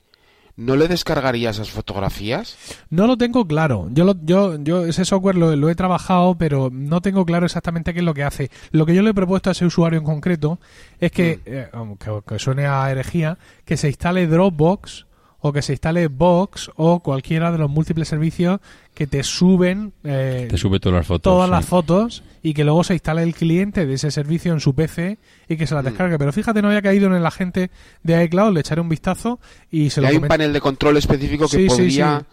¿No le descargaría esas fotografías? No lo tengo claro. Yo, lo, yo, yo ese software lo, he trabajado, pero no tengo claro exactamente qué es lo que hace. Lo que yo le he propuesto a ese usuario en concreto es que, mm. eh, que, suene a herejía, que se instale Dropbox o que se instale Box o cualquiera de los múltiples servicios que te suben eh, te sube todas las fotos todas las fotos y que luego se instale el cliente de ese servicio en su PC y que se la mm. descargue. Pero fíjate no había caído en el agente de iCloud le echaré un vistazo y se lo hay un panel de control específico que podría,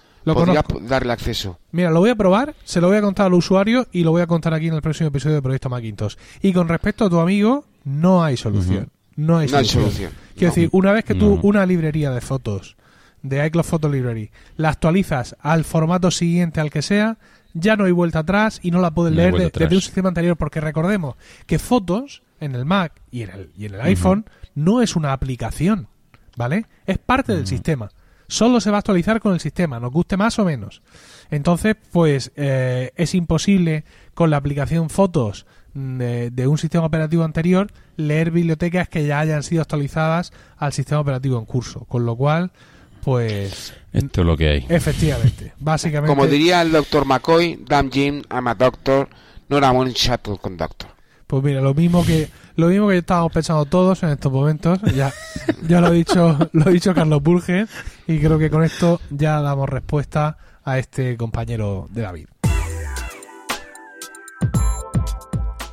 darle acceso. Mira lo voy a probar se lo voy a contar al usuario y lo voy a contar aquí en el próximo episodio de Proyecto Macintosh. Y con respecto a tu amigo no hay solución. No hay solución, quiero decir una vez que tú una librería de fotos de iCloud Photo Library, la actualizas al formato siguiente al que sea, ya no hay vuelta atrás y no la puedes leer desde un sistema anterior, porque recordemos que fotos en el Mac y en el, y en el iPhone no es una aplicación, ¿vale? Es parte del sistema. Solo se va a actualizar con el sistema, nos guste más o menos. Entonces, pues eh, es imposible con la aplicación Fotos de, de, un sistema operativo anterior leer bibliotecas que ya hayan sido actualizadas al sistema operativo en curso. Con lo cual, pues... Esto es lo que hay. Efectivamente, básicamente... Como diría el doctor McCoy, damn Jim, I'm a doctor, not a one shuttle conductor. Pues mira, lo mismo que lo mismo que estábamos pensando todos en estos momentos, ya, ya lo ha dicho, lo ha dicho Carlos Burges y creo que con esto ya damos respuesta a este compañero de David.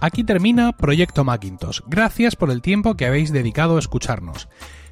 Aquí termina Proyecto Macintosh. Gracias por el tiempo que habéis dedicado a escucharnos.